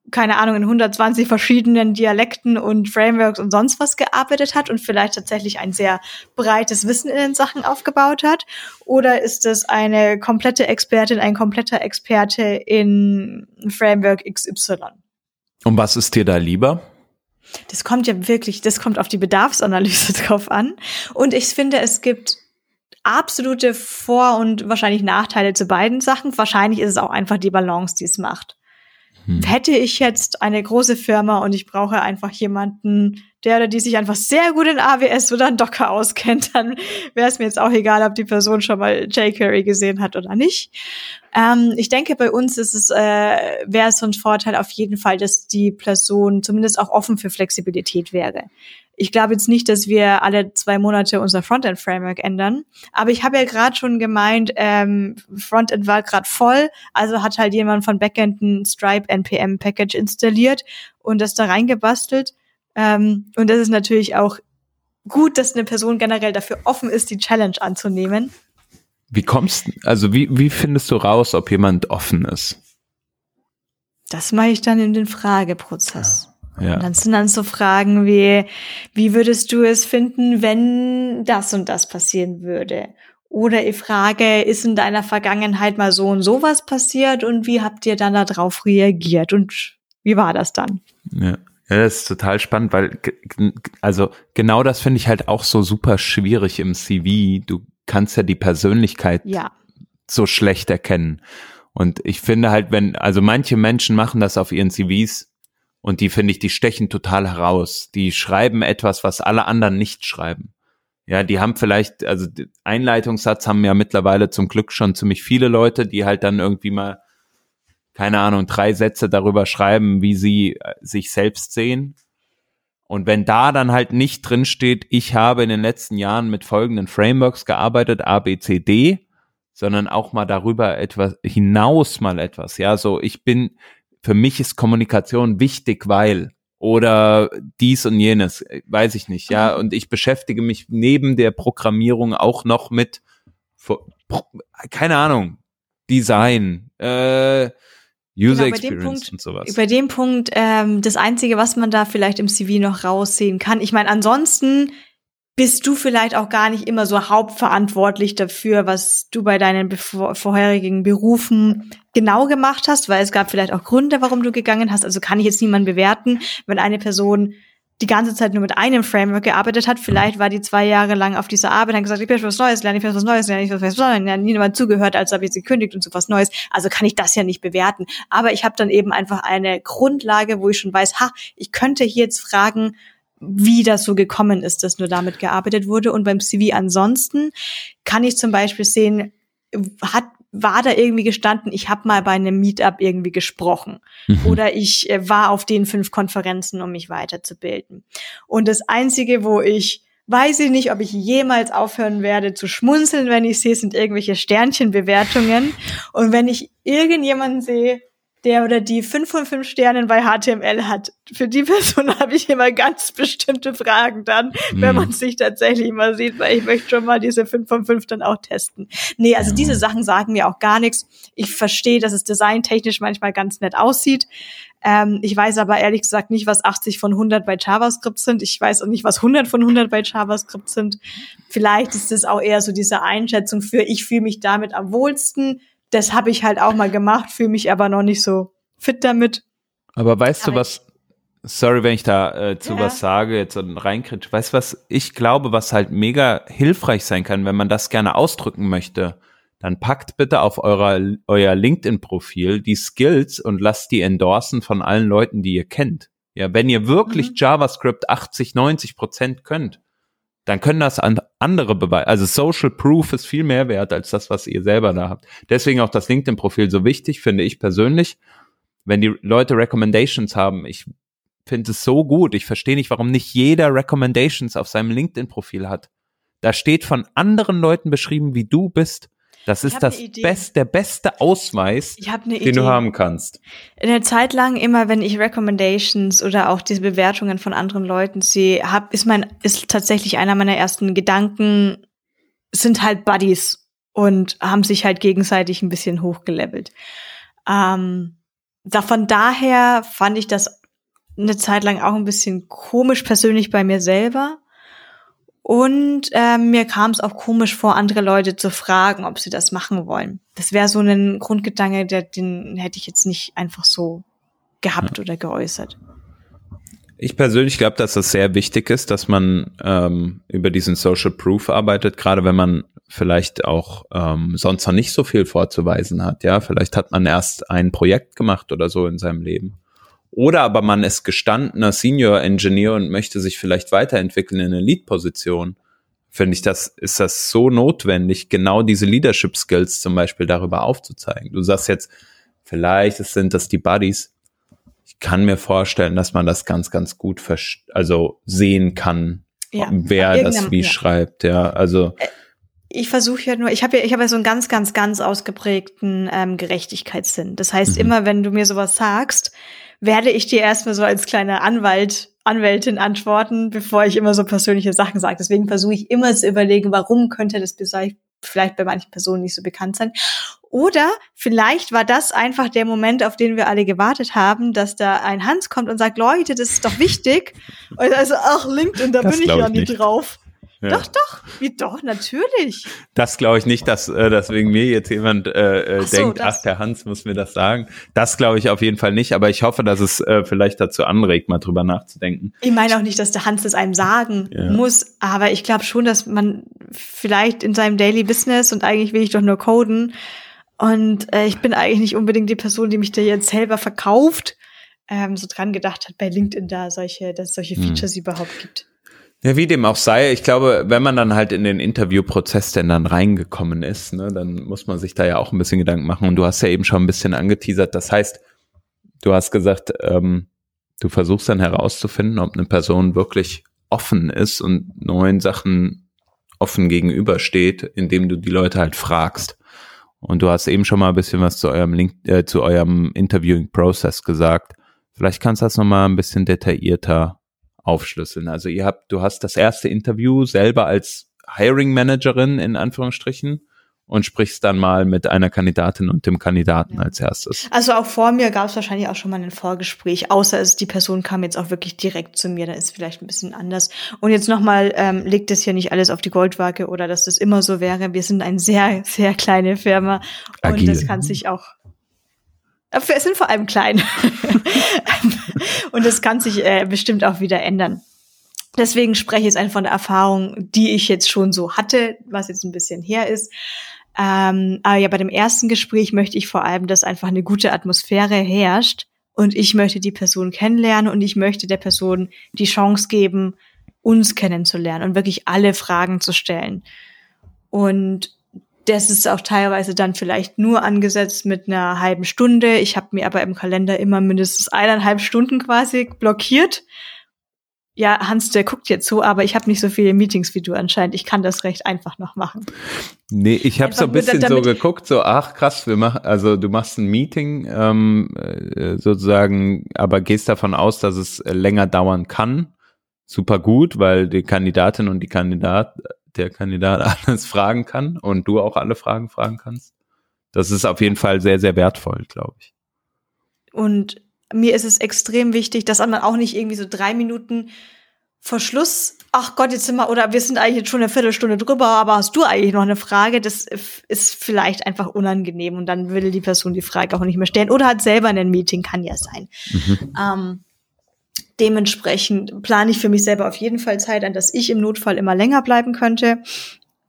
keine Ahnung, in 120 verschiedenen Dialekten und Frameworks und sonst was gearbeitet hat und vielleicht tatsächlich ein sehr breites Wissen in den Sachen aufgebaut hat? Oder ist es eine komplette Expertin, ein kompletter Experte in Framework XY? Und was ist dir da lieber? Das kommt ja wirklich, das kommt auf die Bedarfsanalyse drauf an. Und ich finde, es gibt absolute Vor- und wahrscheinlich Nachteile zu beiden Sachen. Wahrscheinlich ist es auch einfach die Balance, die es macht. Hm. Hätte ich jetzt eine große Firma und ich brauche einfach jemanden, der oder die sich einfach sehr gut in AWS oder in Docker auskennt, dann wäre es mir jetzt auch egal, ob die Person schon mal jQuery gesehen hat oder nicht. Ähm, ich denke, bei uns ist es, äh, wäre es so ein Vorteil auf jeden Fall, dass die Person zumindest auch offen für Flexibilität wäre. Ich glaube jetzt nicht, dass wir alle zwei Monate unser Frontend-Framework ändern. Aber ich habe ja gerade schon gemeint, ähm, Frontend war gerade voll, also hat halt jemand von Backend ein Stripe NPM-Package installiert und das da reingebastelt. Ähm, und das ist natürlich auch gut, dass eine Person generell dafür offen ist, die Challenge anzunehmen. Wie kommst, also wie, wie findest du raus, ob jemand offen ist? Das mache ich dann in den Frageprozess. Ja. Und dann sind dann so Fragen wie, wie würdest du es finden, wenn das und das passieren würde? Oder ich frage, ist in deiner Vergangenheit mal so und sowas passiert und wie habt ihr dann darauf reagiert und wie war das dann? Ja. Ja, das ist total spannend, weil also genau das finde ich halt auch so super schwierig im CV. Du kannst ja die Persönlichkeit ja. so schlecht erkennen. Und ich finde halt, wenn, also manche Menschen machen das auf ihren CVs und die finde ich, die stechen total heraus. Die schreiben etwas, was alle anderen nicht schreiben. Ja, die haben vielleicht, also Einleitungssatz haben ja mittlerweile zum Glück schon ziemlich viele Leute, die halt dann irgendwie mal keine Ahnung, drei Sätze darüber schreiben, wie sie äh, sich selbst sehen. Und wenn da dann halt nicht drin steht, ich habe in den letzten Jahren mit folgenden Frameworks gearbeitet, A, B, C, D, sondern auch mal darüber etwas hinaus mal etwas. Ja, so ich bin, für mich ist Kommunikation wichtig, weil oder dies und jenes, weiß ich nicht, ja. Und ich beschäftige mich neben der Programmierung auch noch mit, keine Ahnung, Design, äh, User genau, Experience Punkt, und sowas. Bei dem Punkt, ähm, das Einzige, was man da vielleicht im CV noch raussehen kann. Ich meine, ansonsten bist du vielleicht auch gar nicht immer so hauptverantwortlich dafür, was du bei deinen vorherigen Berufen genau gemacht hast, weil es gab vielleicht auch Gründe, warum du gegangen hast. Also kann ich jetzt niemand bewerten, wenn eine Person die ganze Zeit nur mit einem Framework gearbeitet hat. Vielleicht war die zwei Jahre lang auf dieser Arbeit und gesagt, ich will was Neues lernen, ich will was Neues lernen, ich will was Neues lernen, nie jemand zugehört, als habe ich sie kündigt und so was Neues. Also kann ich das ja nicht bewerten. Aber ich habe dann eben einfach eine Grundlage, wo ich schon weiß, ha, ich könnte hier jetzt fragen, wie das so gekommen ist, dass nur damit gearbeitet wurde. Und beim CV ansonsten kann ich zum Beispiel sehen, hat war da irgendwie gestanden, ich habe mal bei einem Meetup irgendwie gesprochen mhm. oder ich äh, war auf den fünf Konferenzen, um mich weiterzubilden. Und das Einzige, wo ich weiß ich nicht, ob ich jemals aufhören werde zu schmunzeln, wenn ich sehe, sind irgendwelche Sternchenbewertungen. Und wenn ich irgendjemanden sehe, der oder die fünf von fünf Sternen bei HTML hat. Für die Person habe ich immer ganz bestimmte Fragen dann, mhm. wenn man sich tatsächlich mal sieht, weil ich möchte schon mal diese fünf von fünf dann auch testen. Nee, also diese Sachen sagen mir auch gar nichts. Ich verstehe, dass es designtechnisch manchmal ganz nett aussieht. Ähm, ich weiß aber ehrlich gesagt nicht, was 80 von 100 bei JavaScript sind. Ich weiß auch nicht, was 100 von 100 bei JavaScript sind. Vielleicht ist es auch eher so diese Einschätzung für, ich fühle mich damit am wohlsten das habe ich halt auch mal gemacht, fühle mich aber noch nicht so fit damit. Aber weißt aber du was? Sorry, wenn ich da äh, zu ja. was sage jetzt und reinkriege. Weißt du was? Ich glaube, was halt mega hilfreich sein kann, wenn man das gerne ausdrücken möchte, dann packt bitte auf eurer, euer LinkedIn-Profil die Skills und lasst die endorsen von allen Leuten, die ihr kennt. Ja, wenn ihr wirklich mhm. JavaScript 80, 90 Prozent könnt, dann können das andere beweisen. Also Social Proof ist viel mehr wert als das, was ihr selber da habt. Deswegen auch das LinkedIn-Profil so wichtig, finde ich persönlich. Wenn die Leute Recommendations haben, ich finde es so gut. Ich verstehe nicht, warum nicht jeder Recommendations auf seinem LinkedIn-Profil hat. Da steht von anderen Leuten beschrieben, wie du bist. Das ist das best, der beste Ausweis, den Idee. du haben kannst. In der Zeit lang immer, wenn ich Recommendations oder auch diese Bewertungen von anderen Leuten sehe, hab, ist mein, ist tatsächlich einer meiner ersten Gedanken, sind halt Buddies und haben sich halt gegenseitig ein bisschen hochgelevelt. Ähm, da, von daher fand ich das eine Zeit lang auch ein bisschen komisch persönlich bei mir selber und ähm, mir kam es auch komisch vor, andere Leute zu fragen, ob sie das machen wollen. Das wäre so ein Grundgedanke, der, den hätte ich jetzt nicht einfach so gehabt oder geäußert. Ich persönlich glaube, dass das sehr wichtig ist, dass man ähm, über diesen Social Proof arbeitet, gerade wenn man vielleicht auch ähm, sonst noch nicht so viel vorzuweisen hat. Ja, vielleicht hat man erst ein Projekt gemacht oder so in seinem Leben. Oder aber man ist gestandener Senior Engineer und möchte sich vielleicht weiterentwickeln in eine Lead-Position. Finde ich, das ist das so notwendig, genau diese Leadership Skills zum Beispiel darüber aufzuzeigen. Du sagst jetzt, vielleicht sind das die Buddies ich kann mir vorstellen, dass man das ganz, ganz gut also sehen kann, ja, wer das wie ja. schreibt. Ja, also äh, ich versuche ja nur, ich habe ja, ich habe ja so einen ganz, ganz, ganz ausgeprägten ähm, Gerechtigkeitssinn. Das heißt, mhm. immer wenn du mir sowas sagst, werde ich dir erstmal so als kleiner Anwalt, Anwältin antworten, bevor ich immer so persönliche Sachen sage. Deswegen versuche ich immer zu überlegen, warum könnte das vielleicht bei manchen Personen nicht so bekannt sein. Oder vielleicht war das einfach der Moment, auf den wir alle gewartet haben, dass da ein Hans kommt und sagt, Leute, das ist doch wichtig. Und also, ach, LinkedIn, da das bin ich ja nicht drauf. Ja. Doch, doch, wie doch, natürlich. Das glaube ich nicht, dass äh, dass wegen mir jetzt jemand äh, äh, ach so, denkt, ach, der Hans muss mir das sagen. Das glaube ich auf jeden Fall nicht, aber ich hoffe, dass es äh, vielleicht dazu anregt, mal drüber nachzudenken. Ich meine auch nicht, dass der Hans das einem sagen ja. muss, aber ich glaube schon, dass man vielleicht in seinem Daily Business und eigentlich will ich doch nur coden und äh, ich bin eigentlich nicht unbedingt die Person, die mich da jetzt selber verkauft, ähm, so dran gedacht hat, bei LinkedIn da solche, dass es solche hm. Features hm. überhaupt gibt. Ja, wie dem auch sei, ich glaube, wenn man dann halt in den Interviewprozess denn dann reingekommen ist, ne, dann muss man sich da ja auch ein bisschen Gedanken machen. Und du hast ja eben schon ein bisschen angeteasert. Das heißt, du hast gesagt, ähm, du versuchst dann herauszufinden, ob eine Person wirklich offen ist und neuen Sachen offen gegenübersteht, indem du die Leute halt fragst. Und du hast eben schon mal ein bisschen was zu eurem Link, äh, zu eurem Interviewing Process gesagt. Vielleicht kannst du das nochmal ein bisschen detaillierter aufschlüsseln. Also ihr habt, du hast das erste Interview selber als Hiring Managerin in Anführungsstrichen und sprichst dann mal mit einer Kandidatin und dem Kandidaten ja. als erstes. Also auch vor mir gab es wahrscheinlich auch schon mal ein Vorgespräch, außer es die Person kam jetzt auch wirklich direkt zu mir, da ist vielleicht ein bisschen anders. Und jetzt nochmal, ähm, legt es hier nicht alles auf die Goldwaage oder dass das immer so wäre. Wir sind eine sehr, sehr kleine Firma Agil. und das kann sich auch wir sind vor allem klein. und das kann sich äh, bestimmt auch wieder ändern. Deswegen spreche ich jetzt einfach von der Erfahrung, die ich jetzt schon so hatte, was jetzt ein bisschen her ist. Ähm, aber ja, bei dem ersten Gespräch möchte ich vor allem, dass einfach eine gute Atmosphäre herrscht und ich möchte die Person kennenlernen und ich möchte der Person die Chance geben, uns kennenzulernen und wirklich alle Fragen zu stellen. Und das ist auch teilweise dann vielleicht nur angesetzt mit einer halben Stunde. Ich habe mir aber im Kalender immer mindestens eineinhalb Stunden quasi blockiert, ja, Hans, der guckt jetzt so, aber ich habe nicht so viele Meetings wie du anscheinend. Ich kann das recht einfach noch machen. Nee, ich habe so ein bisschen so geguckt, so, ach krass, wir machen, also du machst ein Meeting ähm, äh, sozusagen, aber gehst davon aus, dass es länger dauern kann. Super gut, weil die Kandidatin und die Kandidat, der Kandidat alles fragen kann und du auch alle Fragen fragen kannst. Das ist auf jeden Fall sehr, sehr wertvoll, glaube ich. Und mir ist es extrem wichtig, dass man auch nicht irgendwie so drei Minuten vor Schluss, ach Gott, jetzt sind wir, oder wir sind eigentlich jetzt schon eine Viertelstunde drüber, aber hast du eigentlich noch eine Frage? Das ist vielleicht einfach unangenehm und dann will die Person die Frage auch nicht mehr stellen oder hat selber ein Meeting, kann ja sein. Mhm. Ähm, dementsprechend plane ich für mich selber auf jeden Fall Zeit an, dass ich im Notfall immer länger bleiben könnte.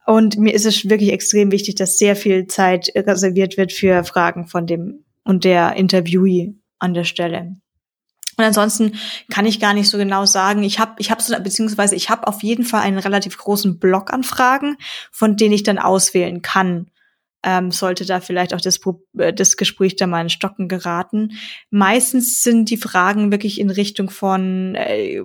Und mir ist es wirklich extrem wichtig, dass sehr viel Zeit reserviert wird für Fragen von dem und der Interviewee an der Stelle. Und ansonsten kann ich gar nicht so genau sagen. Ich habe, ich habe so, beziehungsweise ich habe auf jeden Fall einen relativ großen Block an Fragen, von denen ich dann auswählen kann. Ähm, sollte da vielleicht auch das, äh, das Gespräch da mal in Stocken geraten. Meistens sind die Fragen wirklich in Richtung von, äh,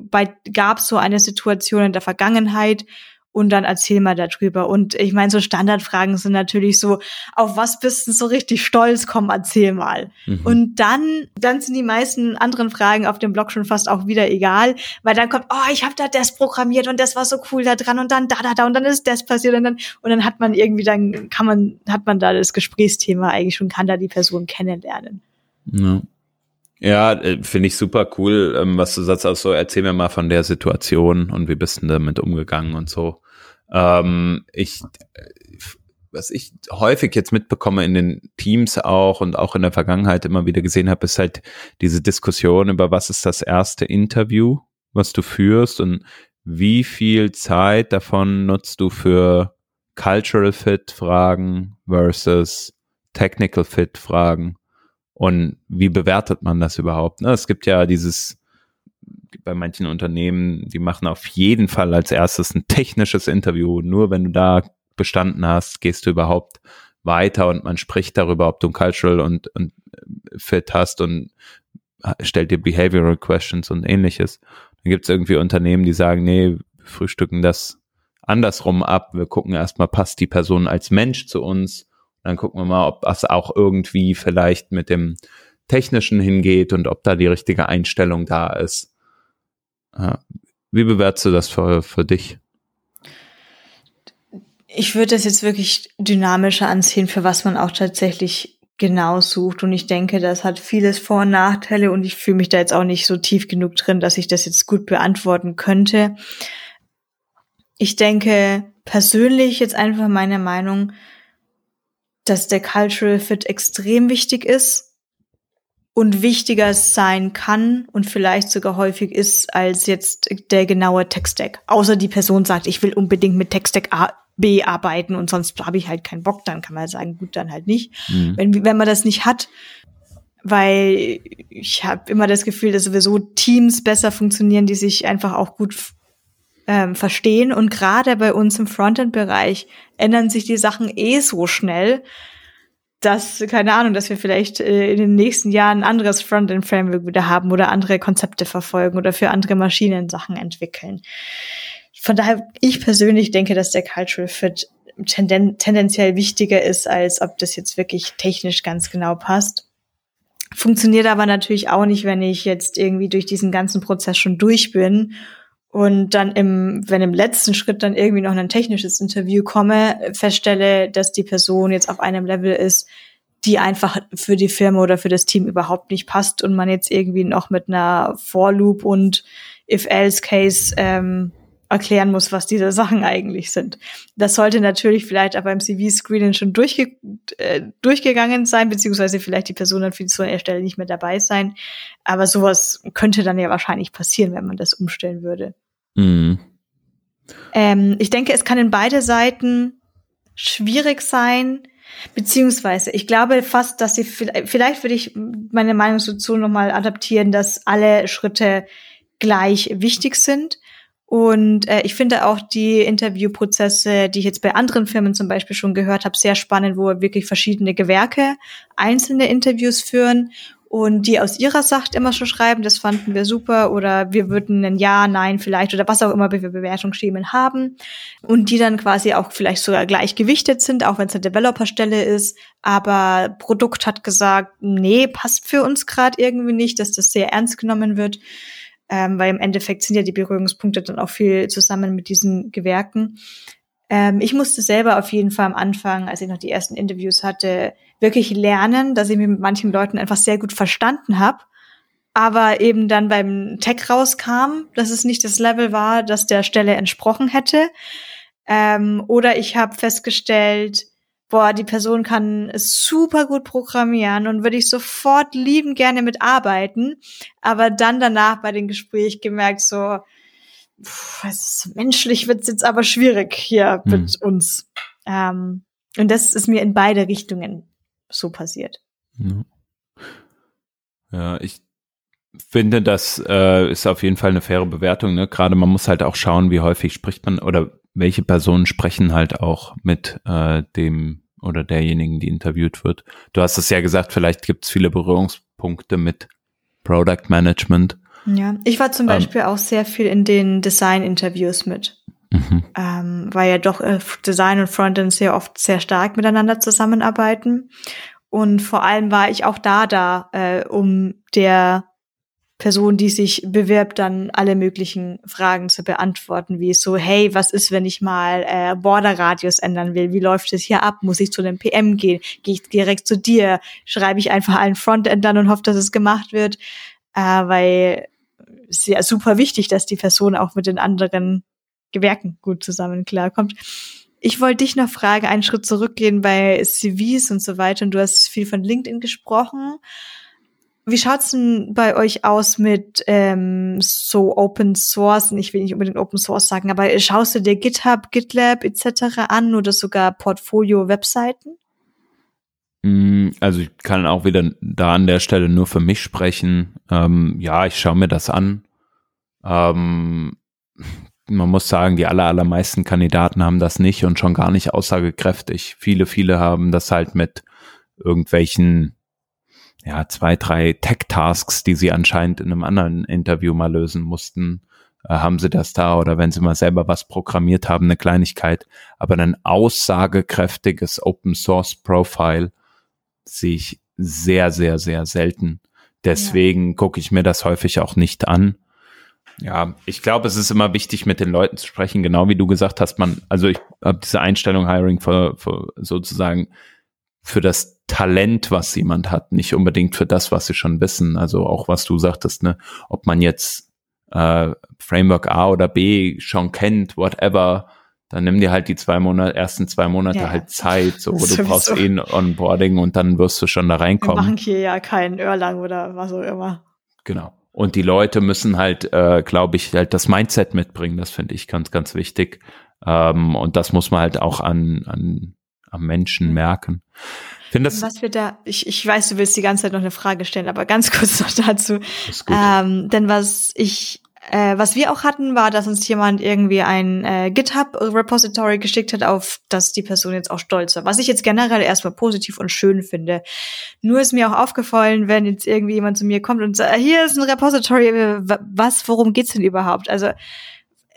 gab es so eine Situation in der Vergangenheit, und dann erzähl mal darüber. Und ich meine, so Standardfragen sind natürlich so, auf was bist du so richtig stolz? Komm, erzähl mal. Mhm. Und dann, dann sind die meisten anderen Fragen auf dem Blog schon fast auch wieder egal, weil dann kommt, oh, ich habe da das programmiert und das war so cool da dran und dann da, da, da und dann ist das passiert und dann, und dann hat man irgendwie, dann kann man, hat man da das Gesprächsthema eigentlich schon, kann da die Person kennenlernen. Ja. Ja, äh, finde ich super cool, ähm, was du sagst. Also erzähl mir mal von der Situation und wie bist du damit umgegangen und so. Ähm, ich, was ich häufig jetzt mitbekomme in den Teams auch und auch in der Vergangenheit immer wieder gesehen habe, ist halt diese Diskussion über was ist das erste Interview was du führst und wie viel Zeit davon nutzt du für Cultural Fit Fragen versus Technical Fit Fragen und wie bewertet man das überhaupt? Ne? Es gibt ja dieses bei manchen Unternehmen, die machen auf jeden Fall als erstes ein technisches Interview. Nur wenn du da bestanden hast, gehst du überhaupt weiter und man spricht darüber, ob du ein Cultural und, und Fit hast und stellt dir Behavioral Questions und ähnliches. Dann gibt es irgendwie Unternehmen, die sagen, nee, wir frühstücken das andersrum ab. Wir gucken erstmal, passt die Person als Mensch zu uns. Dann gucken wir mal, ob das auch irgendwie vielleicht mit dem Technischen hingeht und ob da die richtige Einstellung da ist. Wie bewertest du das für, für dich? Ich würde das jetzt wirklich dynamischer ansehen, für was man auch tatsächlich genau sucht. Und ich denke, das hat vieles Vor- und Nachteile und ich fühle mich da jetzt auch nicht so tief genug drin, dass ich das jetzt gut beantworten könnte. Ich denke persönlich jetzt einfach meine Meinung, dass der Cultural Fit extrem wichtig ist und wichtiger sein kann und vielleicht sogar häufig ist als jetzt der genaue Tech-Stack. Außer die Person sagt, ich will unbedingt mit Tech-Stack B arbeiten und sonst habe ich halt keinen Bock, dann kann man sagen, gut, dann halt nicht. Mhm. Wenn, wenn man das nicht hat, weil ich habe immer das Gefühl, dass sowieso Teams besser funktionieren, die sich einfach auch gut ähm, verstehen. Und gerade bei uns im Frontend-Bereich ändern sich die Sachen eh so schnell, dass, keine Ahnung, dass wir vielleicht äh, in den nächsten Jahren ein anderes Frontend-Framework wieder haben oder andere Konzepte verfolgen oder für andere Maschinen Sachen entwickeln. Von daher, ich persönlich denke, dass der Cultural Fit tenden tendenziell wichtiger ist, als ob das jetzt wirklich technisch ganz genau passt. Funktioniert aber natürlich auch nicht, wenn ich jetzt irgendwie durch diesen ganzen Prozess schon durch bin und dann im, wenn im letzten Schritt dann irgendwie noch ein technisches Interview komme, feststelle, dass die Person jetzt auf einem Level ist, die einfach für die Firma oder für das Team überhaupt nicht passt und man jetzt irgendwie noch mit einer For Loop und If-Else-Case ähm, erklären muss, was diese Sachen eigentlich sind. Das sollte natürlich vielleicht aber im CV-Screening schon durchge äh, durchgegangen sein, beziehungsweise vielleicht die Person dann für so eine Stelle nicht mehr dabei sein. Aber sowas könnte dann ja wahrscheinlich passieren, wenn man das umstellen würde. Mhm. Ähm, ich denke, es kann in beide Seiten schwierig sein, beziehungsweise ich glaube fast, dass sie vielleicht würde ich meine Meinung dazu nochmal adaptieren, dass alle Schritte gleich wichtig sind und äh, ich finde auch die Interviewprozesse, die ich jetzt bei anderen Firmen zum Beispiel schon gehört habe, sehr spannend, wo wirklich verschiedene Gewerke einzelne Interviews führen und die aus ihrer Sicht immer schon schreiben, das fanden wir super oder wir würden ein Ja, Nein vielleicht oder was auch immer wir Bewertungsschemen haben. Und die dann quasi auch vielleicht sogar gleichgewichtet sind, auch wenn es eine Developerstelle ist, aber Produkt hat gesagt, nee, passt für uns gerade irgendwie nicht, dass das sehr ernst genommen wird. Ähm, weil im Endeffekt sind ja die Berührungspunkte dann auch viel zusammen mit diesen Gewerken. Ähm, ich musste selber auf jeden Fall am Anfang, als ich noch die ersten Interviews hatte, wirklich lernen, dass ich mich mit manchen Leuten einfach sehr gut verstanden habe, aber eben dann beim Tech rauskam, dass es nicht das Level war, das der Stelle entsprochen hätte. Ähm, oder ich habe festgestellt, boah, die Person kann super gut programmieren und würde ich sofort lieben gerne mitarbeiten. Aber dann danach bei den Gesprächen gemerkt, so, pff, menschlich wird's jetzt aber schwierig hier hm. mit uns. Ähm, und das ist mir in beide Richtungen so passiert. Ja, ja ich finde, das äh, ist auf jeden Fall eine faire Bewertung. Ne? Gerade man muss halt auch schauen, wie häufig spricht man oder welche Personen sprechen halt auch mit äh, dem oder derjenigen, die interviewt wird. Du hast es ja gesagt, vielleicht gibt es viele Berührungspunkte mit Product Management. Ja, ich war zum ähm, Beispiel auch sehr viel in den Design-Interviews mit. Mhm. Ähm, weil ja doch äh, Design und Frontend sehr oft sehr stark miteinander zusammenarbeiten. Und vor allem war ich auch da da, äh, um der Person, die sich bewirbt, dann alle möglichen Fragen zu beantworten, wie so, hey, was ist, wenn ich mal äh, Borderradius ändern will? Wie läuft es hier ab? Muss ich zu dem PM gehen? Gehe ich direkt zu dir? Schreibe ich einfach allen Frontendern und hoffe, dass es gemacht wird? Äh, weil ist ja super wichtig, dass die Person auch mit den anderen Gewerken gut zusammen klarkommt. Ich wollte dich noch fragen, einen Schritt zurückgehen bei CVs und so weiter. Und du hast viel von LinkedIn gesprochen. wie schaut's denn bei euch aus mit ähm, so Open Source? Ich will nicht unbedingt Open Source sagen, aber schaust du dir GitHub, GitLab etc. an oder sogar Portfolio-Webseiten? Mm, also ich kann auch wieder da an der Stelle nur für mich sprechen. Ähm, ja, ich schaue mir das an. Ähm, man muss sagen, die aller, allermeisten Kandidaten haben das nicht und schon gar nicht aussagekräftig. Viele, viele haben das halt mit irgendwelchen ja, zwei, drei Tech-Tasks, die sie anscheinend in einem anderen Interview mal lösen mussten, äh, haben sie das da oder wenn sie mal selber was programmiert haben, eine Kleinigkeit. Aber ein aussagekräftiges Open Source Profile sehe ich sehr, sehr, sehr selten. Deswegen ja. gucke ich mir das häufig auch nicht an. Ja, ich glaube, es ist immer wichtig, mit den Leuten zu sprechen, genau wie du gesagt hast, man, also ich habe diese Einstellung Hiring für, für sozusagen für das Talent, was jemand hat, nicht unbedingt für das, was sie schon wissen. Also auch was du sagtest, ne, ob man jetzt äh, Framework A oder B schon kennt, whatever, dann nimm dir halt die zwei Monate, ersten zwei Monate ja. halt Zeit, so, wo du brauchst eh ein Onboarding und dann wirst du schon da reinkommen. Wir machen hier ja keinen Erlang oder was auch immer. Genau. Und die Leute müssen halt, äh, glaube ich, halt das Mindset mitbringen. Das finde ich ganz, ganz wichtig. Ähm, und das muss man halt auch an, an am Menschen merken. Find das Was wir da, ich, ich weiß, du willst die ganze Zeit noch eine Frage stellen, aber ganz kurz noch dazu. Ähm, denn was ich äh, was wir auch hatten, war, dass uns jemand irgendwie ein äh, GitHub-Repository geschickt hat, auf das die Person jetzt auch stolz war. Was ich jetzt generell erstmal positiv und schön finde. Nur ist mir auch aufgefallen, wenn jetzt irgendwie jemand zu mir kommt und sagt, hier ist ein Repository, was, worum geht's denn überhaupt? Also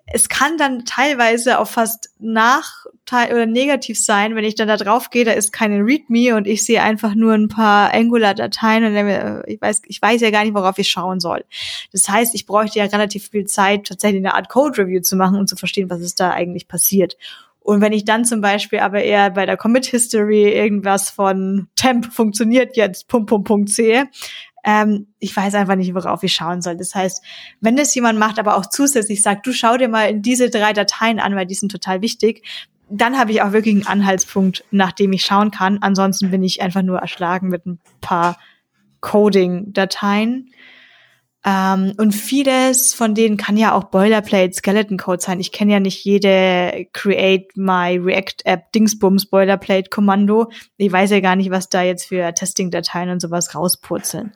es kann dann teilweise auch fast Nachteil oder negativ sein, wenn ich dann da drauf gehe, da ist keine README und ich sehe einfach nur ein paar Angular-Dateien und dann, ich weiß, ich weiß ja gar nicht, worauf ich schauen soll. Das heißt, ich bräuchte ja relativ viel Zeit, tatsächlich eine Art Code-Review zu machen und zu verstehen, was ist da eigentlich passiert. Und wenn ich dann zum Beispiel aber eher bei der Commit History irgendwas von Temp funktioniert jetzt, Punkt, Punkt, Punkt sehe, ähm, ich weiß einfach nicht, worauf ich schauen soll. Das heißt, wenn das jemand macht, aber auch zusätzlich sagt, du schau dir mal in diese drei Dateien an, weil die sind total wichtig, dann habe ich auch wirklich einen Anhaltspunkt, nach dem ich schauen kann. Ansonsten bin ich einfach nur erschlagen mit ein paar Coding-Dateien. Ähm, und vieles von denen kann ja auch Boilerplate Skeleton Code sein. Ich kenne ja nicht jede Create My React App Dingsbums Boilerplate Kommando. Ich weiß ja gar nicht, was da jetzt für Testing-Dateien und sowas rauspurzeln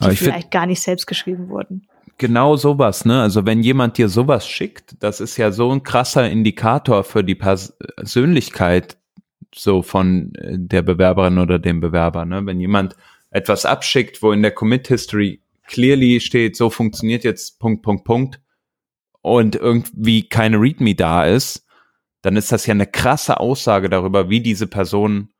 die vielleicht gar nicht selbst geschrieben wurden. Genau sowas, ne? Also wenn jemand dir sowas schickt, das ist ja so ein krasser Indikator für die Persönlichkeit so von äh, der Bewerberin oder dem Bewerber, ne? Wenn jemand etwas abschickt, wo in der Commit History clearly steht, so funktioniert jetzt Punkt, Punkt, Punkt und irgendwie keine README da ist, dann ist das ja eine krasse Aussage darüber, wie diese Person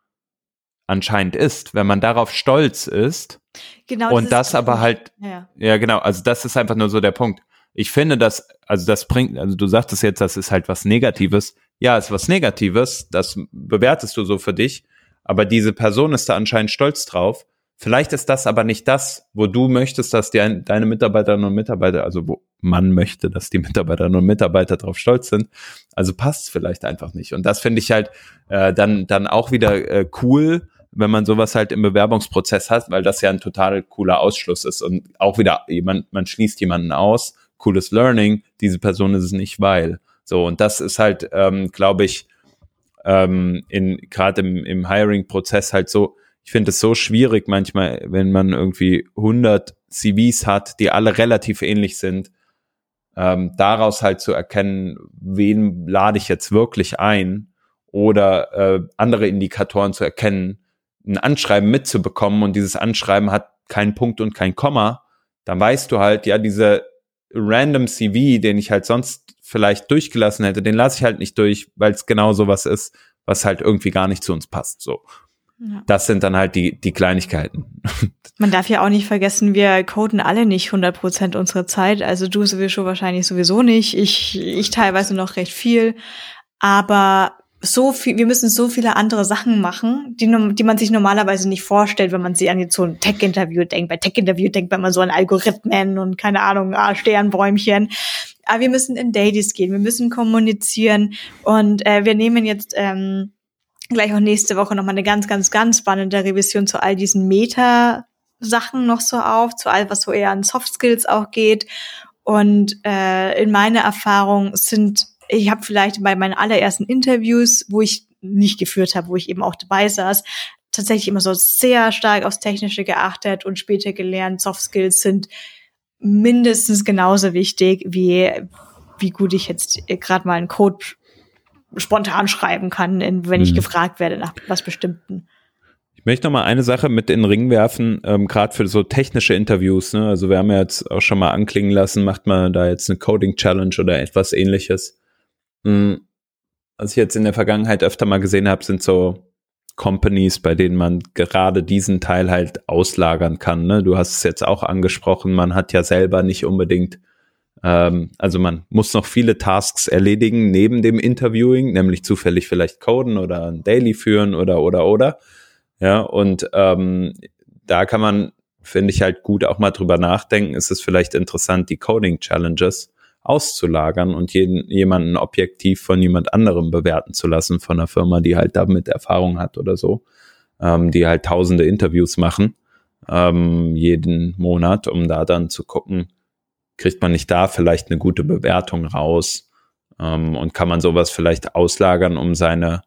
anscheinend ist. Wenn man darauf stolz ist, Genau. Und das, das aber halt, ja. ja, genau, also das ist einfach nur so der Punkt. Ich finde, dass, also das bringt, also du sagtest jetzt, das ist halt was Negatives. Ja, ist was Negatives, das bewertest du so für dich, aber diese Person ist da anscheinend stolz drauf. Vielleicht ist das aber nicht das, wo du möchtest, dass die, deine Mitarbeiterinnen und Mitarbeiter, also wo man möchte, dass die Mitarbeiterinnen und Mitarbeiter drauf stolz sind. Also passt es vielleicht einfach nicht. Und das finde ich halt äh, dann, dann auch wieder äh, cool, wenn man sowas halt im Bewerbungsprozess hat, weil das ja ein total cooler Ausschluss ist und auch wieder jemand, man schließt jemanden aus, cooles Learning, diese Person ist es nicht, weil. So, und das ist halt, ähm, glaube ich, ähm, in gerade im, im Hiring-Prozess halt so, ich finde es so schwierig manchmal, wenn man irgendwie 100 CVs hat, die alle relativ ähnlich sind, ähm, daraus halt zu erkennen, wen lade ich jetzt wirklich ein oder äh, andere Indikatoren zu erkennen, ein Anschreiben mitzubekommen und dieses Anschreiben hat keinen Punkt und kein Komma, dann weißt du halt, ja, diese random CV, den ich halt sonst vielleicht durchgelassen hätte, den lasse ich halt nicht durch, weil es genau sowas ist, was halt irgendwie gar nicht zu uns passt. So. Ja. Das sind dann halt die, die Kleinigkeiten. Man darf ja auch nicht vergessen, wir coden alle nicht 100 Prozent unserer Zeit. Also du sowieso wahrscheinlich sowieso nicht. Ich, ich teilweise noch recht viel. Aber so viel, wir müssen so viele andere Sachen machen, die, die man sich normalerweise nicht vorstellt, wenn man sie an jetzt so ein Tech-Interview denkt. Bei Tech-Interview denkt man immer so an Algorithmen und keine Ahnung, ah, Sternbäumchen. Aber wir müssen in Dailies gehen, wir müssen kommunizieren und äh, wir nehmen jetzt ähm, gleich auch nächste Woche nochmal eine ganz, ganz, ganz spannende Revision zu all diesen Meta Sachen noch so auf, zu all, was so eher an Soft Skills auch geht. Und äh, in meiner Erfahrung sind, ich habe vielleicht bei meinen allerersten Interviews, wo ich nicht geführt habe, wo ich eben auch dabei saß, tatsächlich immer so sehr stark aufs Technische geachtet und später gelernt, Soft Skills sind mindestens genauso wichtig wie wie gut ich jetzt gerade mal einen Code spontan schreiben kann, wenn ich mhm. gefragt werde nach was Bestimmten. Ich möchte noch mal eine Sache mit in den Ring werfen, ähm, gerade für so technische Interviews. Ne? Also wir haben ja jetzt auch schon mal anklingen lassen, macht man da jetzt eine Coding Challenge oder etwas ähnliches. Mhm. Was ich jetzt in der Vergangenheit öfter mal gesehen habe, sind so Companies, bei denen man gerade diesen Teil halt auslagern kann. Ne? Du hast es jetzt auch angesprochen, man hat ja selber nicht unbedingt ähm, also man muss noch viele Tasks erledigen neben dem Interviewing, nämlich zufällig vielleicht coden oder ein Daily führen oder oder oder. Ja, und ähm, da kann man, finde ich halt gut auch mal drüber nachdenken, ist es vielleicht interessant, die Coding Challenges auszulagern und jeden, jemanden objektiv von jemand anderem bewerten zu lassen, von einer Firma, die halt damit Erfahrung hat oder so, ähm, die halt tausende Interviews machen, ähm, jeden Monat, um da dann zu gucken, kriegt man nicht da vielleicht eine gute Bewertung raus ähm, und kann man sowas vielleicht auslagern, um seine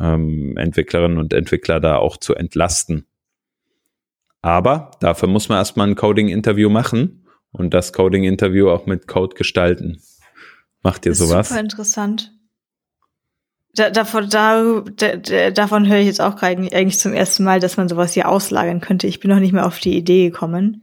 ähm, Entwicklerinnen und Entwickler da auch zu entlasten. Aber dafür muss man erstmal ein Coding-Interview machen und das Coding-Interview auch mit Code gestalten. Macht ihr sowas? Super interessant. Da, davon, da, da, davon höre ich jetzt auch gerade eigentlich zum ersten Mal, dass man sowas hier auslagern könnte. Ich bin noch nicht mehr auf die Idee gekommen.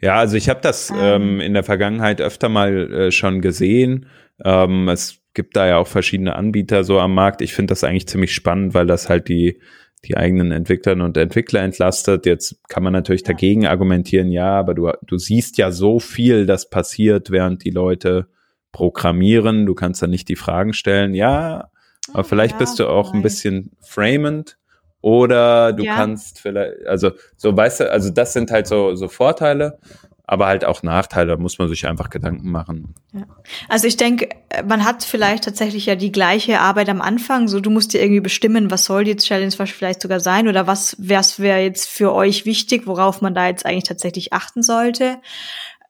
Ja, also ich habe das ah. ähm, in der Vergangenheit öfter mal äh, schon gesehen. Ähm, es gibt da ja auch verschiedene Anbieter so am Markt. Ich finde das eigentlich ziemlich spannend, weil das halt die die eigenen Entwicklerinnen und Entwickler entlastet. Jetzt kann man natürlich dagegen argumentieren, ja, aber du, du siehst ja so viel, das passiert, während die Leute programmieren. Du kannst da nicht die Fragen stellen. Ja, aber vielleicht ja, bist du auch vielleicht. ein bisschen framend oder du ja. kannst vielleicht, also so weißt du, also das sind halt so, so Vorteile, aber halt auch Nachteile, da muss man sich einfach Gedanken machen. Ja. Also ich denke, man hat vielleicht tatsächlich ja die gleiche Arbeit am Anfang, so du musst dir irgendwie bestimmen, was soll die Challenge vielleicht sogar sein oder was wäre jetzt für euch wichtig, worauf man da jetzt eigentlich tatsächlich achten sollte.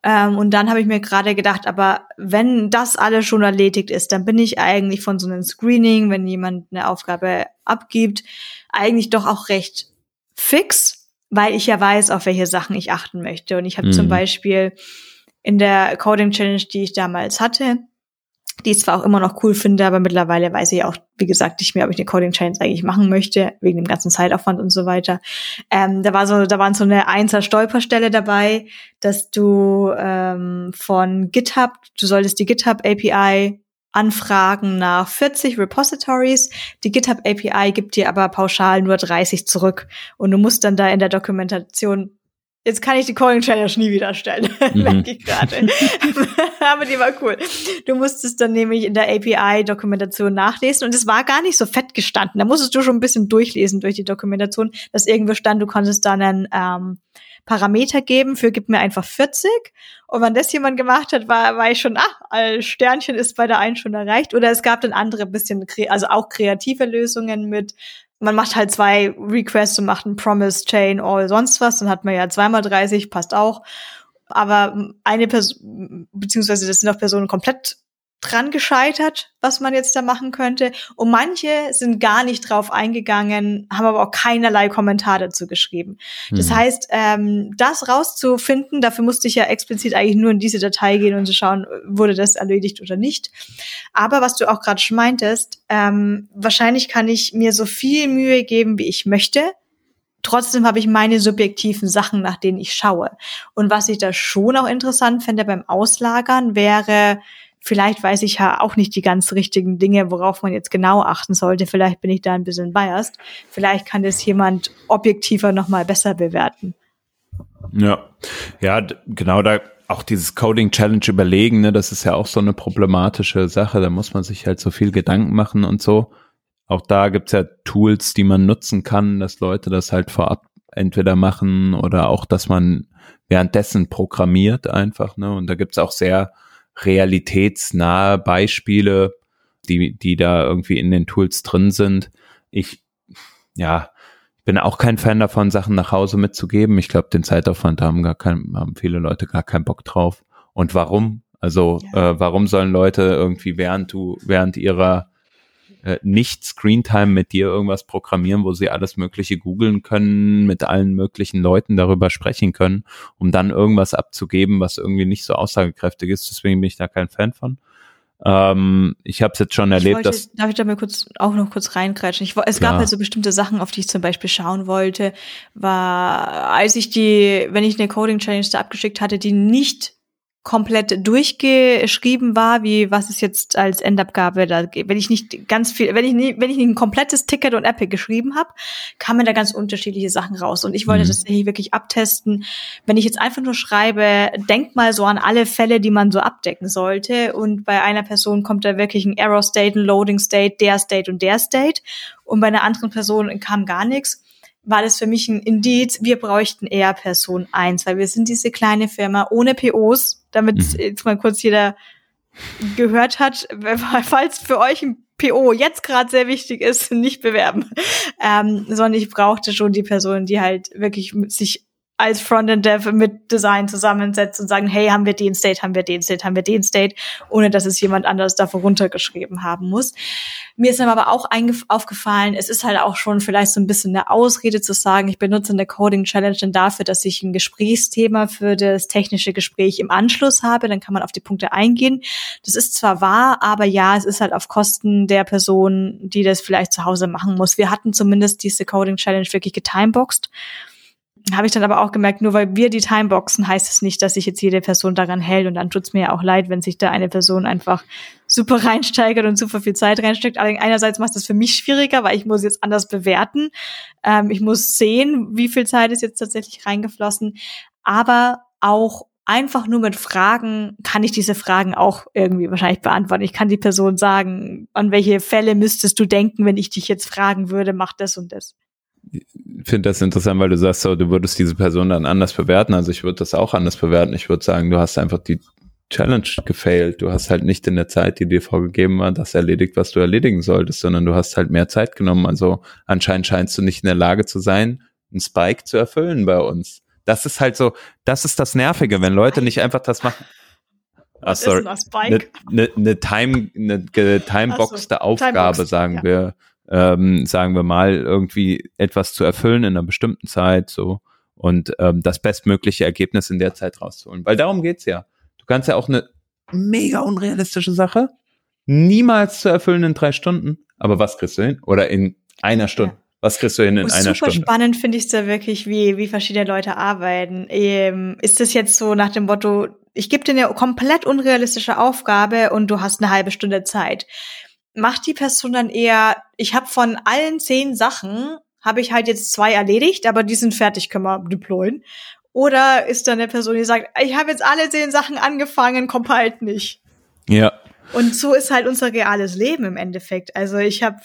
Ähm, und dann habe ich mir gerade gedacht, aber wenn das alles schon erledigt ist, dann bin ich eigentlich von so einem Screening, wenn jemand eine Aufgabe abgibt, eigentlich doch auch recht fix, weil ich ja weiß, auf welche Sachen ich achten möchte. Und ich habe mhm. zum Beispiel in der Coding Challenge, die ich damals hatte, die ich zwar auch immer noch cool finde, aber mittlerweile weiß ich auch, wie gesagt, nicht mehr, ob ich eine Coding Challenge eigentlich machen möchte, wegen dem ganzen Zeitaufwand und so weiter. Ähm, da war so, da waren so eine Einser Stolperstelle dabei, dass du ähm, von GitHub, du solltest die GitHub API anfragen nach 40 Repositories. Die GitHub API gibt dir aber pauschal nur 30 zurück. Und du musst dann da in der Dokumentation Jetzt kann ich die Calling Challenge nie wieder stellen, mhm. merke ich gerade. Aber die war cool. Du musstest dann nämlich in der API-Dokumentation nachlesen und es war gar nicht so fett gestanden. Da musstest du schon ein bisschen durchlesen durch die Dokumentation, dass irgendwo stand, du konntest dann einen ähm, Parameter geben für gib mir einfach 40. Und wenn das jemand gemacht hat, war, war ich schon, ah, Sternchen ist bei der einen schon erreicht. Oder es gab dann andere bisschen, also auch kreative Lösungen mit man macht halt zwei Requests und macht ein Promise, Chain, All, sonst was. Dann hat man ja zweimal 30, passt auch. Aber eine Person, beziehungsweise das sind auch Personen komplett dran gescheitert, was man jetzt da machen könnte. Und manche sind gar nicht drauf eingegangen, haben aber auch keinerlei Kommentar dazu geschrieben. Das mhm. heißt, ähm, das rauszufinden, dafür musste ich ja explizit eigentlich nur in diese Datei gehen und zu schauen, wurde das erledigt oder nicht. Aber was du auch gerade schon meintest, ähm, wahrscheinlich kann ich mir so viel Mühe geben, wie ich möchte. Trotzdem habe ich meine subjektiven Sachen, nach denen ich schaue. Und was ich da schon auch interessant fände beim Auslagern, wäre, vielleicht weiß ich ja auch nicht die ganz richtigen Dinge, worauf man jetzt genau achten sollte. Vielleicht bin ich da ein bisschen biased. Vielleicht kann das jemand objektiver nochmal besser bewerten. Ja, ja, genau da auch dieses Coding Challenge überlegen, ne, das ist ja auch so eine problematische Sache. Da muss man sich halt so viel Gedanken machen und so. Auch da gibt's ja Tools, die man nutzen kann, dass Leute das halt vorab entweder machen oder auch, dass man währenddessen programmiert einfach, ne? Und da gibt's auch sehr realitätsnahe Beispiele, die, die da irgendwie in den Tools drin sind. Ich, ja, bin auch kein Fan davon, Sachen nach Hause mitzugeben. Ich glaube, den Zeitaufwand haben gar kein, haben viele Leute gar keinen Bock drauf. Und warum? Also ja. äh, warum sollen Leute irgendwie während du während ihrer äh, nicht Screentime mit dir irgendwas programmieren, wo sie alles Mögliche googeln können, mit allen möglichen Leuten darüber sprechen können, um dann irgendwas abzugeben, was irgendwie nicht so aussagekräftig ist. Deswegen bin ich da kein Fan von. Ähm, ich habe es jetzt schon erlebt, wollte, dass. Darf ich da mal kurz auch noch kurz reingrätschen? Ich, es Klar. gab halt so bestimmte Sachen, auf die ich zum Beispiel schauen wollte, war, als ich die, wenn ich eine Coding Challenge da abgeschickt hatte, die nicht komplett durchgeschrieben war, wie was ist jetzt als Endabgabe da, wenn ich nicht ganz viel, wenn ich nicht, wenn ich nicht ein komplettes Ticket und Epic geschrieben habe, kamen da ganz unterschiedliche Sachen raus und ich wollte mhm. das hier wirklich abtesten. Wenn ich jetzt einfach nur schreibe, denk mal so an alle Fälle, die man so abdecken sollte und bei einer Person kommt da wirklich ein Error State, ein Loading State, der State und der State und bei einer anderen Person kam gar nichts war das für mich ein Indiz, wir bräuchten eher Person eins, weil wir sind diese kleine Firma ohne POs, damit mhm. jetzt mal kurz jeder gehört hat, falls für euch ein PO jetzt gerade sehr wichtig ist, nicht bewerben, ähm, sondern ich brauchte schon die Person, die halt wirklich sich als Frontend Dev mit Design zusammensetzt und sagen, hey, haben wir den State, haben wir den State, haben wir den State, ohne dass es jemand anderes dafür runtergeschrieben haben muss. Mir ist dann aber auch aufgefallen, es ist halt auch schon vielleicht so ein bisschen eine Ausrede zu sagen, ich benutze eine Coding Challenge dann dafür, dass ich ein Gesprächsthema für das technische Gespräch im Anschluss habe, dann kann man auf die Punkte eingehen. Das ist zwar wahr, aber ja, es ist halt auf Kosten der Person, die das vielleicht zu Hause machen muss. Wir hatten zumindest diese Coding Challenge wirklich getimeboxed habe ich dann aber auch gemerkt, nur weil wir die Timeboxen, heißt es nicht, dass sich jetzt jede Person daran hält. Und dann tut's mir ja auch leid, wenn sich da eine Person einfach super reinsteigert und super viel Zeit reinsteckt. Einerseits macht das für mich schwieriger, weil ich muss jetzt anders bewerten. Ähm, ich muss sehen, wie viel Zeit ist jetzt tatsächlich reingeflossen. Aber auch einfach nur mit Fragen kann ich diese Fragen auch irgendwie wahrscheinlich beantworten. Ich kann die Person sagen, an welche Fälle müsstest du denken, wenn ich dich jetzt fragen würde, mach das und das finde das interessant, weil du sagst, so, du würdest diese Person dann anders bewerten. Also ich würde das auch anders bewerten. Ich würde sagen, du hast einfach die Challenge gefailt. Du hast halt nicht in der Zeit, die dir vorgegeben war, das erledigt, was du erledigen solltest, sondern du hast halt mehr Zeit genommen. Also anscheinend scheinst du nicht in der Lage zu sein, einen Spike zu erfüllen bei uns. Das ist halt so, das ist das Nervige, wenn Leute nicht einfach das machen. Ah, sorry. Eine ne, ne Time, eine getimeboxte so, Aufgabe, Timebox, sagen ja. wir ähm, sagen wir mal, irgendwie etwas zu erfüllen in einer bestimmten Zeit so und ähm, das bestmögliche Ergebnis in der Zeit rauszuholen. Weil darum geht's ja. Du kannst ja auch eine mega unrealistische Sache niemals zu erfüllen in drei Stunden. Aber was kriegst du hin? Oder in einer Stunde? Ja. Was kriegst du hin in oh, einer Stunde? Super spannend finde ich es da wirklich, wie, wie verschiedene Leute arbeiten. Ähm, ist das jetzt so nach dem Motto, ich gebe dir eine komplett unrealistische Aufgabe und du hast eine halbe Stunde Zeit macht die Person dann eher, ich habe von allen zehn Sachen, habe ich halt jetzt zwei erledigt, aber die sind fertig, können wir deployen. Oder ist da eine Person, die sagt, ich habe jetzt alle zehn Sachen angefangen, kommt halt nicht. Ja. Und so ist halt unser reales Leben im Endeffekt. Also ich habe,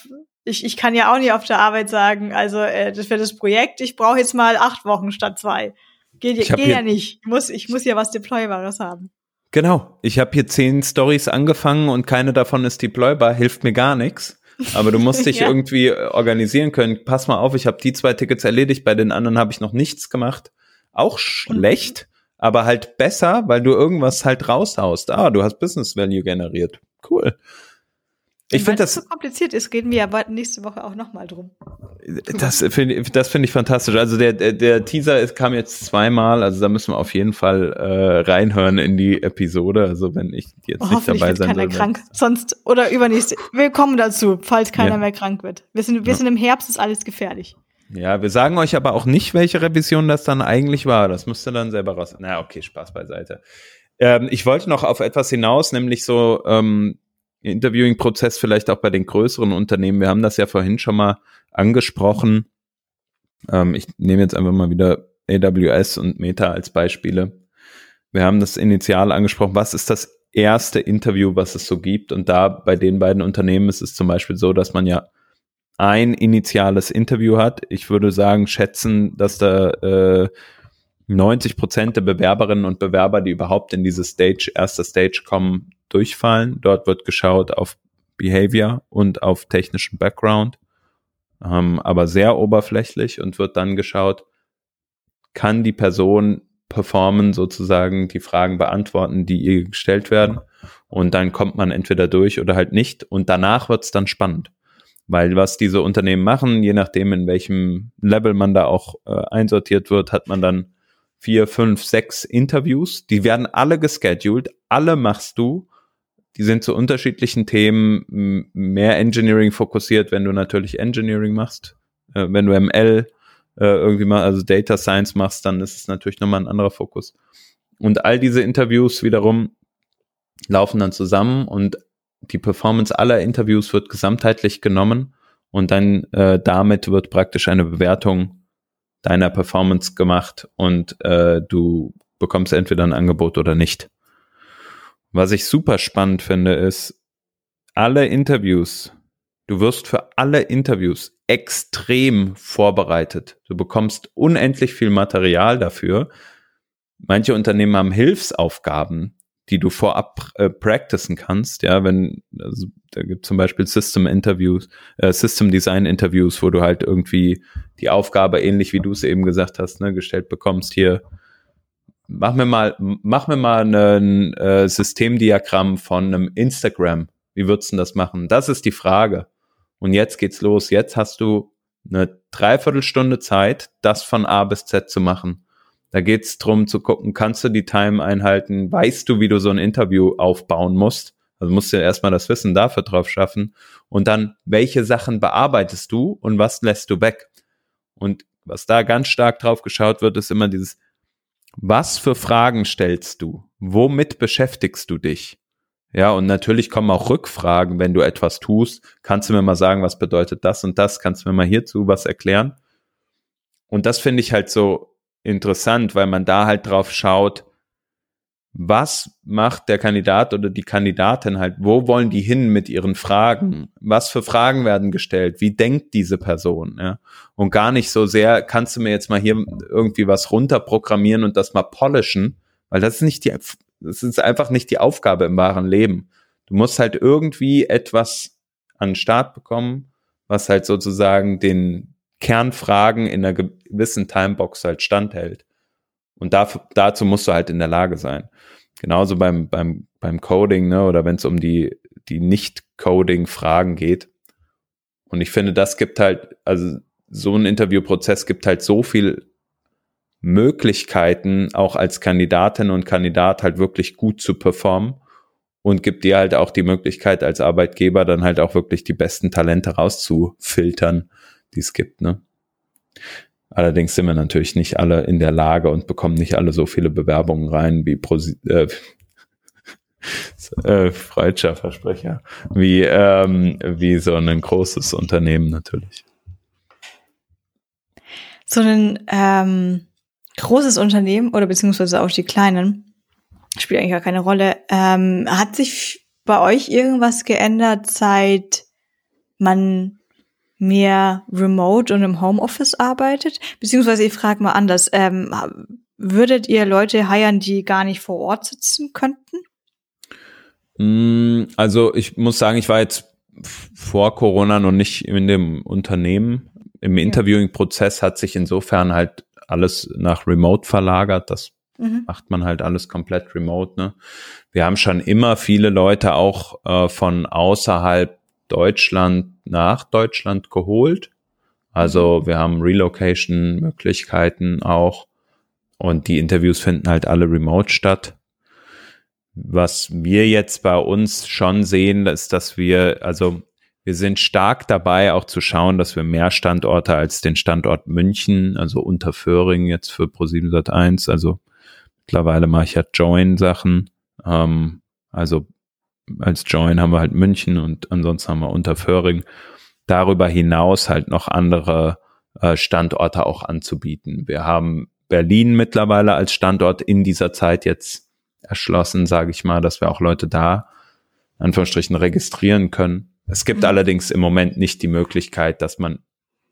ich, ich kann ja auch nicht auf der Arbeit sagen, also äh, das wäre das Projekt, ich brauche jetzt mal acht Wochen statt zwei. Geht, geht ja nicht. Ich muss, ich muss ja was Deploybares haben. Genau. Ich habe hier zehn Stories angefangen und keine davon ist deploybar, hilft mir gar nichts. Aber du musst dich ja. irgendwie äh, organisieren können. Pass mal auf, ich habe die zwei Tickets erledigt, bei den anderen habe ich noch nichts gemacht. Auch schlecht, aber halt besser, weil du irgendwas halt raushaust. Ah, du hast Business Value generiert. Cool. Ich finde das so kompliziert ist, reden wir aber nächste Woche auch nochmal drum. Das finde das finde ich fantastisch. Also der, der, der Teaser ist, kam jetzt zweimal, also da müssen wir auf jeden Fall äh, reinhören in die Episode. Also wenn ich jetzt oh, nicht dabei wird sein keiner krank, sonst oder übernächste. Wir kommen dazu, falls keiner ja. mehr krank wird. Wir sind wir ja. sind im Herbst, ist alles gefährlich. Ja, wir sagen euch aber auch nicht, welche Revision das dann eigentlich war. Das müsst ihr dann selber raus. Na, okay, Spaß beiseite. Ähm, ich wollte noch auf etwas hinaus, nämlich so ähm, Interviewing-Prozess vielleicht auch bei den größeren Unternehmen. Wir haben das ja vorhin schon mal angesprochen. Ähm, ich nehme jetzt einfach mal wieder AWS und Meta als Beispiele. Wir haben das initial angesprochen. Was ist das erste Interview, was es so gibt? Und da bei den beiden Unternehmen ist es zum Beispiel so, dass man ja ein initiales Interview hat. Ich würde sagen, schätzen, dass da äh, 90 Prozent der Bewerberinnen und Bewerber, die überhaupt in diese Stage, erste Stage kommen, durchfallen. Dort wird geschaut auf Behavior und auf technischen Background. ähm, aber sehr oberflächlich und wird dann geschaut, kann die Person performen, sozusagen die Fragen beantworten, die ihr gestellt werden. Und dann kommt man entweder durch oder halt nicht. Und danach wird's dann spannend. Weil was diese Unternehmen machen, je nachdem, in welchem Level man da auch äh, einsortiert wird, hat man dann vier, fünf, sechs Interviews. Die werden alle gescheduled, alle machst du. Die sind zu unterschiedlichen Themen mehr Engineering fokussiert, wenn du natürlich Engineering machst. Äh, wenn du ML äh, irgendwie mal, also Data Science machst, dann ist es natürlich nochmal ein anderer Fokus. Und all diese Interviews wiederum laufen dann zusammen und die Performance aller Interviews wird gesamtheitlich genommen und dann äh, damit wird praktisch eine Bewertung deiner Performance gemacht und äh, du bekommst entweder ein Angebot oder nicht. Was ich super spannend finde, ist, alle Interviews, du wirst für alle Interviews extrem vorbereitet. Du bekommst unendlich viel Material dafür. Manche Unternehmen haben Hilfsaufgaben, die du vorab äh, practicen kannst. Ja, wenn also, da gibt zum Beispiel System Interviews, äh, System Design Interviews, wo du halt irgendwie die Aufgabe ähnlich wie du es eben gesagt hast, ne, gestellt bekommst hier. Mach mir mal, mach mir mal ein äh, Systemdiagramm von einem Instagram. Wie würdest du das machen? Das ist die Frage. Und jetzt geht's los. Jetzt hast du eine Dreiviertelstunde Zeit, das von A bis Z zu machen. Da geht's drum zu gucken, kannst du die Time einhalten? Weißt du, wie du so ein Interview aufbauen musst? Also musst du erstmal das Wissen dafür drauf schaffen. Und dann, welche Sachen bearbeitest du und was lässt du weg? Und was da ganz stark drauf geschaut wird, ist immer dieses, was für Fragen stellst du? Womit beschäftigst du dich? Ja, und natürlich kommen auch Rückfragen, wenn du etwas tust. Kannst du mir mal sagen, was bedeutet das und das? Kannst du mir mal hierzu was erklären? Und das finde ich halt so interessant, weil man da halt drauf schaut, was macht der Kandidat oder die Kandidatin halt, wo wollen die hin mit ihren Fragen? Was für Fragen werden gestellt? Wie denkt diese Person? Ja? Und gar nicht so sehr, kannst du mir jetzt mal hier irgendwie was runterprogrammieren und das mal polischen, weil das ist nicht die das ist einfach nicht die Aufgabe im wahren Leben. Du musst halt irgendwie etwas an den Start bekommen, was halt sozusagen den Kernfragen in einer gewissen Timebox halt standhält. Und dafür, dazu musst du halt in der Lage sein. Genauso beim, beim, beim Coding, ne, oder wenn es um die, die Nicht-Coding-Fragen geht. Und ich finde, das gibt halt, also so ein Interviewprozess gibt halt so viel Möglichkeiten, auch als Kandidatin und Kandidat halt wirklich gut zu performen und gibt dir halt auch die Möglichkeit als Arbeitgeber dann halt auch wirklich die besten Talente rauszufiltern, die es gibt, ne? Allerdings sind wir natürlich nicht alle in der Lage und bekommen nicht alle so viele Bewerbungen rein wie Pro äh, äh, freudscher Versprecher, wie, ähm, wie so ein großes Unternehmen natürlich. So ein ähm, großes Unternehmen oder beziehungsweise auch die kleinen, spielt eigentlich gar keine Rolle. Ähm, hat sich bei euch irgendwas geändert, seit man mehr remote und im Homeoffice arbeitet? Beziehungsweise ich frage mal anders, ähm, würdet ihr Leute heiern, die gar nicht vor Ort sitzen könnten? Mm, also ich muss sagen, ich war jetzt vor Corona noch nicht in dem Unternehmen. Im Interviewing-Prozess hat sich insofern halt alles nach Remote verlagert. Das mhm. macht man halt alles komplett remote. Ne? Wir haben schon immer viele Leute auch äh, von außerhalb Deutschland nach Deutschland geholt. Also mhm. wir haben Relocation-Möglichkeiten auch. Und die Interviews finden halt alle remote statt. Was wir jetzt bei uns schon sehen, ist, dass wir, also wir sind stark dabei, auch zu schauen, dass wir mehr Standorte als den Standort München, also Unterföhring jetzt für Pro7 1, also mittlerweile mache ich ja Join-Sachen. Ähm, also als Join haben wir halt München und ansonsten haben wir Unterföhring. Darüber hinaus halt noch andere äh, Standorte auch anzubieten. Wir haben Berlin mittlerweile als Standort in dieser Zeit jetzt erschlossen, sage ich mal, dass wir auch Leute da Anführungsstrichen registrieren können. Es gibt mhm. allerdings im Moment nicht die Möglichkeit, dass man,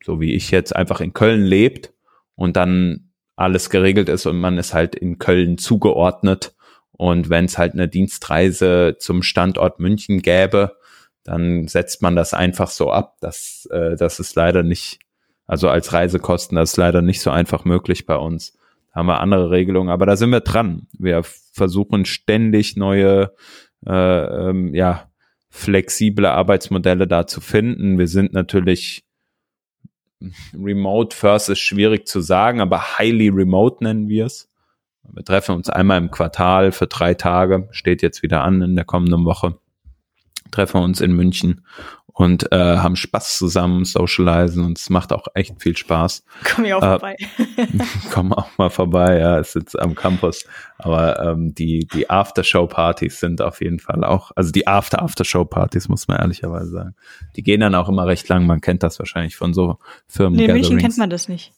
so wie ich jetzt, einfach in Köln lebt und dann alles geregelt ist und man ist halt in Köln zugeordnet. Und wenn es halt eine Dienstreise zum Standort München gäbe, dann setzt man das einfach so ab. Das, äh, das ist leider nicht, also als Reisekosten, das ist leider nicht so einfach möglich bei uns. Da haben wir andere Regelungen, aber da sind wir dran. Wir versuchen ständig neue, äh, ähm, ja, flexible Arbeitsmodelle da zu finden. Wir sind natürlich Remote First ist schwierig zu sagen, aber highly remote nennen wir es. Wir treffen uns einmal im Quartal für drei Tage, steht jetzt wieder an in der kommenden Woche. Treffen uns in München und äh, haben Spaß zusammen, socialisen und es macht auch echt viel Spaß. Komm ich auch äh, vorbei. komm auch mal vorbei, ja, es sitzt am Campus. Aber ähm, die, die After-Show-Partys sind auf jeden Fall auch, also die After-After-Show-Partys, muss man ehrlicherweise sagen. Die gehen dann auch immer recht lang, man kennt das wahrscheinlich von so Firmen. Nee, in München kennt man das nicht.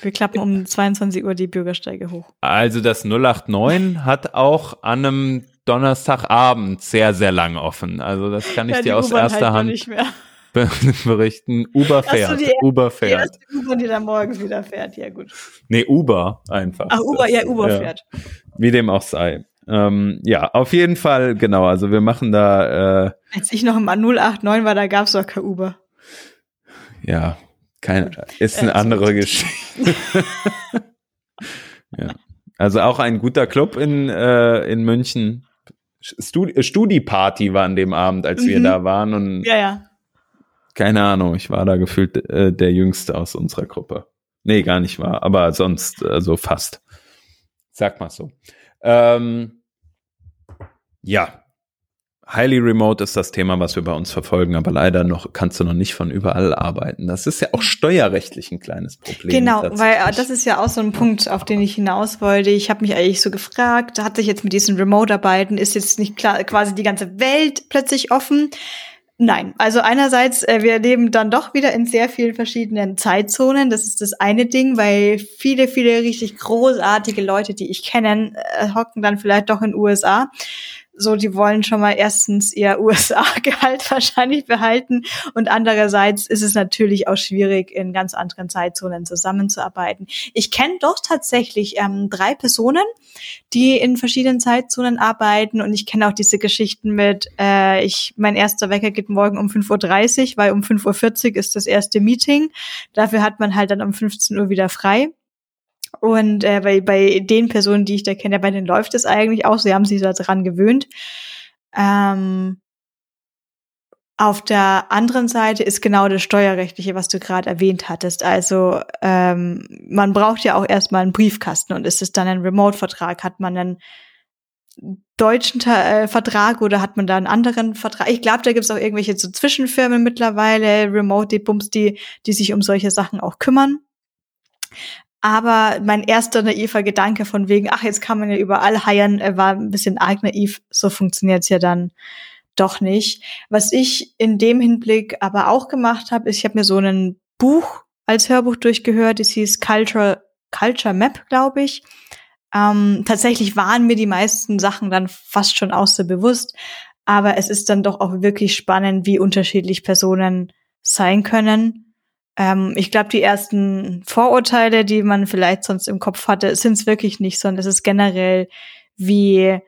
Wir klappen um 22 Uhr die Bürgersteige hoch. Also das 089 hat auch an einem Donnerstagabend sehr, sehr lang offen. Also das kann ich ja, dir aus erster Hand berichten. Uber fährt. Die, Uber fährt. Die Uber, die dann morgens wieder fährt, ja gut. Nee, Uber einfach. Ach, Uber, das, ja, Uber ja. fährt. Wie dem auch sei. Ähm, ja, auf jeden Fall, genau. Also wir machen da. Äh, Als ich noch im 089 war, da gab es doch kein Uber. Ja, keine, ist eine andere Geschichte. ja. Also auch ein guter Club in, äh, in München. Studi, Studi Party war an dem Abend, als mhm. wir da waren und ja, ja. keine Ahnung, ich war da gefühlt äh, der Jüngste aus unserer Gruppe. Nee, gar nicht wahr, aber sonst also fast. Sag mal so. Ähm, ja, Highly Remote ist das Thema, was wir bei uns verfolgen, aber leider noch kannst du noch nicht von überall arbeiten. Das ist ja auch steuerrechtlich ein kleines Problem. Genau, weil äh, das ist ja auch so ein Punkt, auf den ich hinaus wollte. Ich habe mich eigentlich so gefragt, hat sich jetzt mit diesen Remote-Arbeiten, ist jetzt nicht klar, quasi die ganze Welt plötzlich offen? Nein, also einerseits, äh, wir leben dann doch wieder in sehr vielen verschiedenen Zeitzonen. Das ist das eine Ding, weil viele, viele richtig großartige Leute, die ich kenne, äh, hocken dann vielleicht doch in USA so, die wollen schon mal erstens ihr USA-Gehalt wahrscheinlich behalten und andererseits ist es natürlich auch schwierig, in ganz anderen Zeitzonen zusammenzuarbeiten. Ich kenne doch tatsächlich ähm, drei Personen, die in verschiedenen Zeitzonen arbeiten und ich kenne auch diese Geschichten mit, äh, ich, mein erster Wecker geht morgen um 5.30 Uhr, weil um 5.40 Uhr ist das erste Meeting. Dafür hat man halt dann um 15 Uhr wieder frei. Und äh, bei, bei den Personen, die ich da kenne, bei denen läuft es eigentlich auch. Sie haben sich daran gewöhnt. Ähm, auf der anderen Seite ist genau das Steuerrechtliche, was du gerade erwähnt hattest. Also ähm, man braucht ja auch erstmal einen Briefkasten und ist es dann ein Remote-Vertrag? Hat man einen deutschen äh, Vertrag oder hat man da einen anderen Vertrag? Ich glaube, da gibt es auch irgendwelche so Zwischenfirmen mittlerweile, Remote-Bums, die, die sich um solche Sachen auch kümmern. Aber mein erster naiver Gedanke von wegen, ach, jetzt kann man ja überall heiern, äh, war ein bisschen arg naiv. So funktioniert's ja dann doch nicht. Was ich in dem Hinblick aber auch gemacht habe, ist, ich habe mir so ein Buch als Hörbuch durchgehört, das hieß Culture, Culture Map, glaube ich. Ähm, tatsächlich waren mir die meisten Sachen dann fast schon so bewusst, aber es ist dann doch auch wirklich spannend, wie unterschiedlich Personen sein können ähm, ich glaube, die ersten Vorurteile, die man vielleicht sonst im Kopf hatte, sind es wirklich nicht, sondern es ist generell, wie,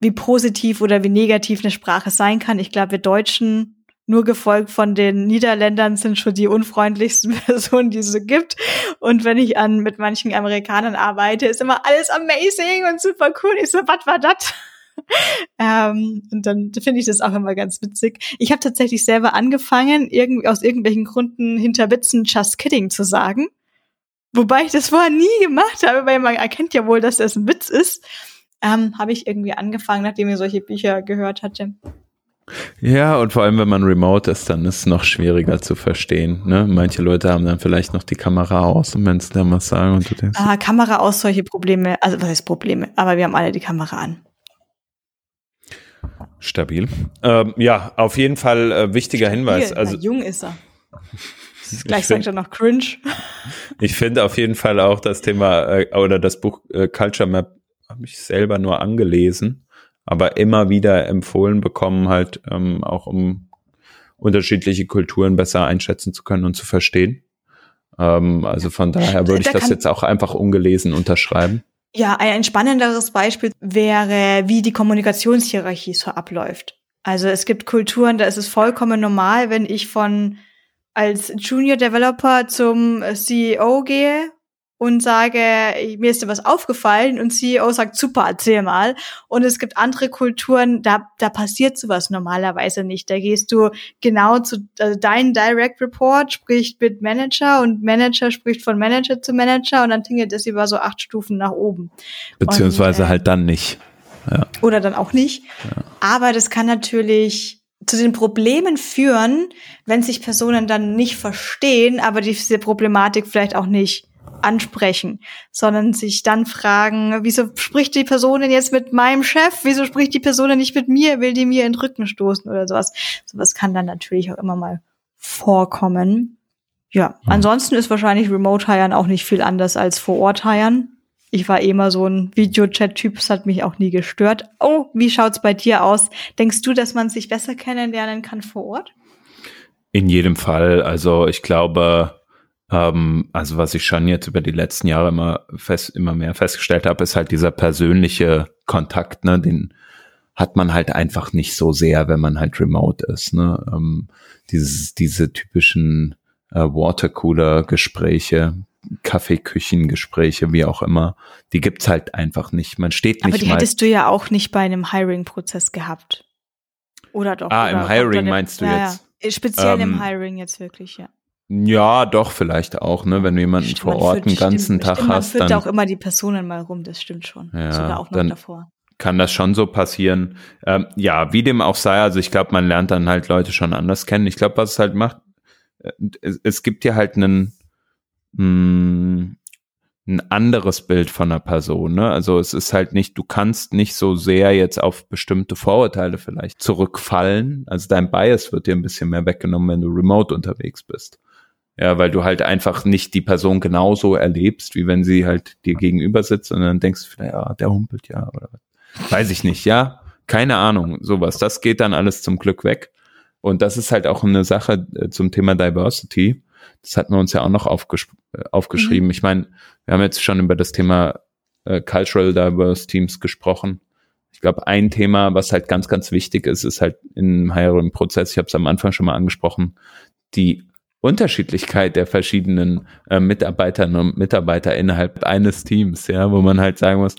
wie positiv oder wie negativ eine Sprache sein kann. Ich glaube, wir Deutschen, nur gefolgt von den Niederländern, sind schon die unfreundlichsten Personen, die es so gibt. Und wenn ich an mit manchen Amerikanern arbeite, ist immer alles amazing und super cool. Ich so, was war das? ähm, und dann finde ich das auch immer ganz witzig. Ich habe tatsächlich selber angefangen, irgendwie aus irgendwelchen Gründen hinter Witzen Just Kidding zu sagen. Wobei ich das vorher nie gemacht habe, weil man erkennt ja wohl, dass das ein Witz ist. Ähm, habe ich irgendwie angefangen, nachdem ich solche Bücher gehört hatte. Ja, und vor allem, wenn man remote ist, dann ist es noch schwieriger zu verstehen. Ne? Manche Leute haben dann vielleicht noch die Kamera aus und wenn sie dann was sagen und du denkst. Ah, Kamera aus, solche Probleme, also was heißt Probleme, aber wir haben alle die Kamera an. Stabil. Ähm, ja, auf jeden Fall äh, wichtiger Stabil, Hinweis. Also na, jung ist er. Gleich sagt er noch cringe. Ich finde auf jeden Fall auch das Thema äh, oder das Buch äh, Culture Map habe ich selber nur angelesen, aber immer wieder empfohlen bekommen, halt ähm, auch um unterschiedliche Kulturen besser einschätzen zu können und zu verstehen. Ähm, also von daher würde ich das jetzt auch einfach ungelesen unterschreiben. Ja, ein spannenderes Beispiel wäre, wie die Kommunikationshierarchie so abläuft. Also es gibt Kulturen, da ist es vollkommen normal, wenn ich von als Junior Developer zum CEO gehe und sage, mir ist da was aufgefallen und CEO sagt, super, erzähl mal. Und es gibt andere Kulturen, da, da passiert sowas normalerweise nicht. Da gehst du genau zu also dein Direct Report, spricht mit Manager und Manager spricht von Manager zu Manager und dann tingelt es über so acht Stufen nach oben. Beziehungsweise und, äh, halt dann nicht. Ja. Oder dann auch nicht. Ja. Aber das kann natürlich zu den Problemen führen, wenn sich Personen dann nicht verstehen, aber diese Problematik vielleicht auch nicht ansprechen, sondern sich dann fragen, wieso spricht die Person denn jetzt mit meinem Chef? Wieso spricht die Person denn nicht mit mir? Will die mir in den Rücken stoßen oder sowas? Sowas kann dann natürlich auch immer mal vorkommen. Ja, mhm. ansonsten ist wahrscheinlich Remote-Hiren auch nicht viel anders als vor Ort Hiren. Ich war eh immer so ein Videochat-Typ, das hat mich auch nie gestört. Oh, wie schaut's bei dir aus? Denkst du, dass man sich besser kennenlernen kann vor Ort? In jedem Fall. Also ich glaube, ähm, also was ich schon jetzt über die letzten Jahre immer fest, immer mehr festgestellt habe, ist halt dieser persönliche Kontakt, ne, den hat man halt einfach nicht so sehr, wenn man halt remote ist, ne, ähm, dieses, diese typischen äh, Watercooler-Gespräche, Kaffeeküchengespräche, wie auch immer, die gibt's halt einfach nicht. Man steht nicht Aber die hättest du ja auch nicht bei einem Hiring-Prozess gehabt. Oder doch? Ah, oder im Hiring meinst du ja, jetzt? Ja. Speziell ähm, im Hiring jetzt wirklich, ja. Ja, doch, vielleicht auch, ne? Wenn du jemanden stimmt, vor Ort einen ganzen stimmt, Tag stimmt, hast. Man führt auch immer die Personen mal rum, das stimmt schon. Ja, Sogar auch noch dann davor. Kann das schon so passieren. Ähm, ja, wie dem auch sei, also ich glaube, man lernt dann halt Leute schon anders kennen. Ich glaube, was es halt macht, äh, es, es gibt dir halt einen, mh, hm, ein anderes Bild von einer Person. Ne? Also es ist halt nicht, du kannst nicht so sehr jetzt auf bestimmte Vorurteile vielleicht zurückfallen. Also dein Bias wird dir ein bisschen mehr weggenommen, wenn du remote unterwegs bist. Ja, weil du halt einfach nicht die Person genauso erlebst, wie wenn sie halt dir gegenüber sitzt und dann denkst du, ja, der humpelt ja oder was. Weiß ich nicht, ja. Keine Ahnung, sowas. Das geht dann alles zum Glück weg. Und das ist halt auch eine Sache äh, zum Thema Diversity. Das hatten wir uns ja auch noch aufgesch äh, aufgeschrieben. Mhm. Ich meine, wir haben jetzt schon über das Thema äh, Cultural Diverse Teams gesprochen. Ich glaube, ein Thema, was halt ganz, ganz wichtig ist, ist halt im Hiring-Prozess, ich habe es am Anfang schon mal angesprochen, die Unterschiedlichkeit der verschiedenen äh, Mitarbeiterinnen und Mitarbeiter innerhalb eines Teams, ja, wo man halt sagen muss,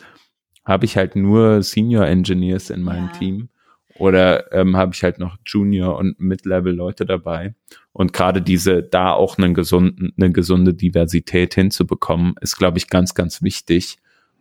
habe ich halt nur Senior Engineers in meinem ja. Team oder ähm, habe ich halt noch Junior und Mid-Level Leute dabei und gerade diese da auch einen gesunden, eine gesunde Diversität hinzubekommen, ist glaube ich ganz ganz wichtig,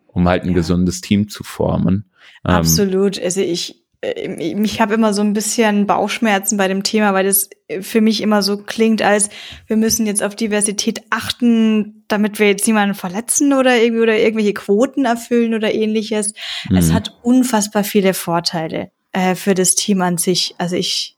um halt ein ja. gesundes Team zu formen. Ähm, Absolut, also ich ich habe immer so ein bisschen Bauchschmerzen bei dem Thema, weil das für mich immer so klingt, als wir müssen jetzt auf Diversität achten, damit wir jetzt niemanden verletzen oder irgendwie oder irgendwelche Quoten erfüllen oder ähnliches. Mhm. Es hat unfassbar viele Vorteile äh, für das Team an sich. Also ich,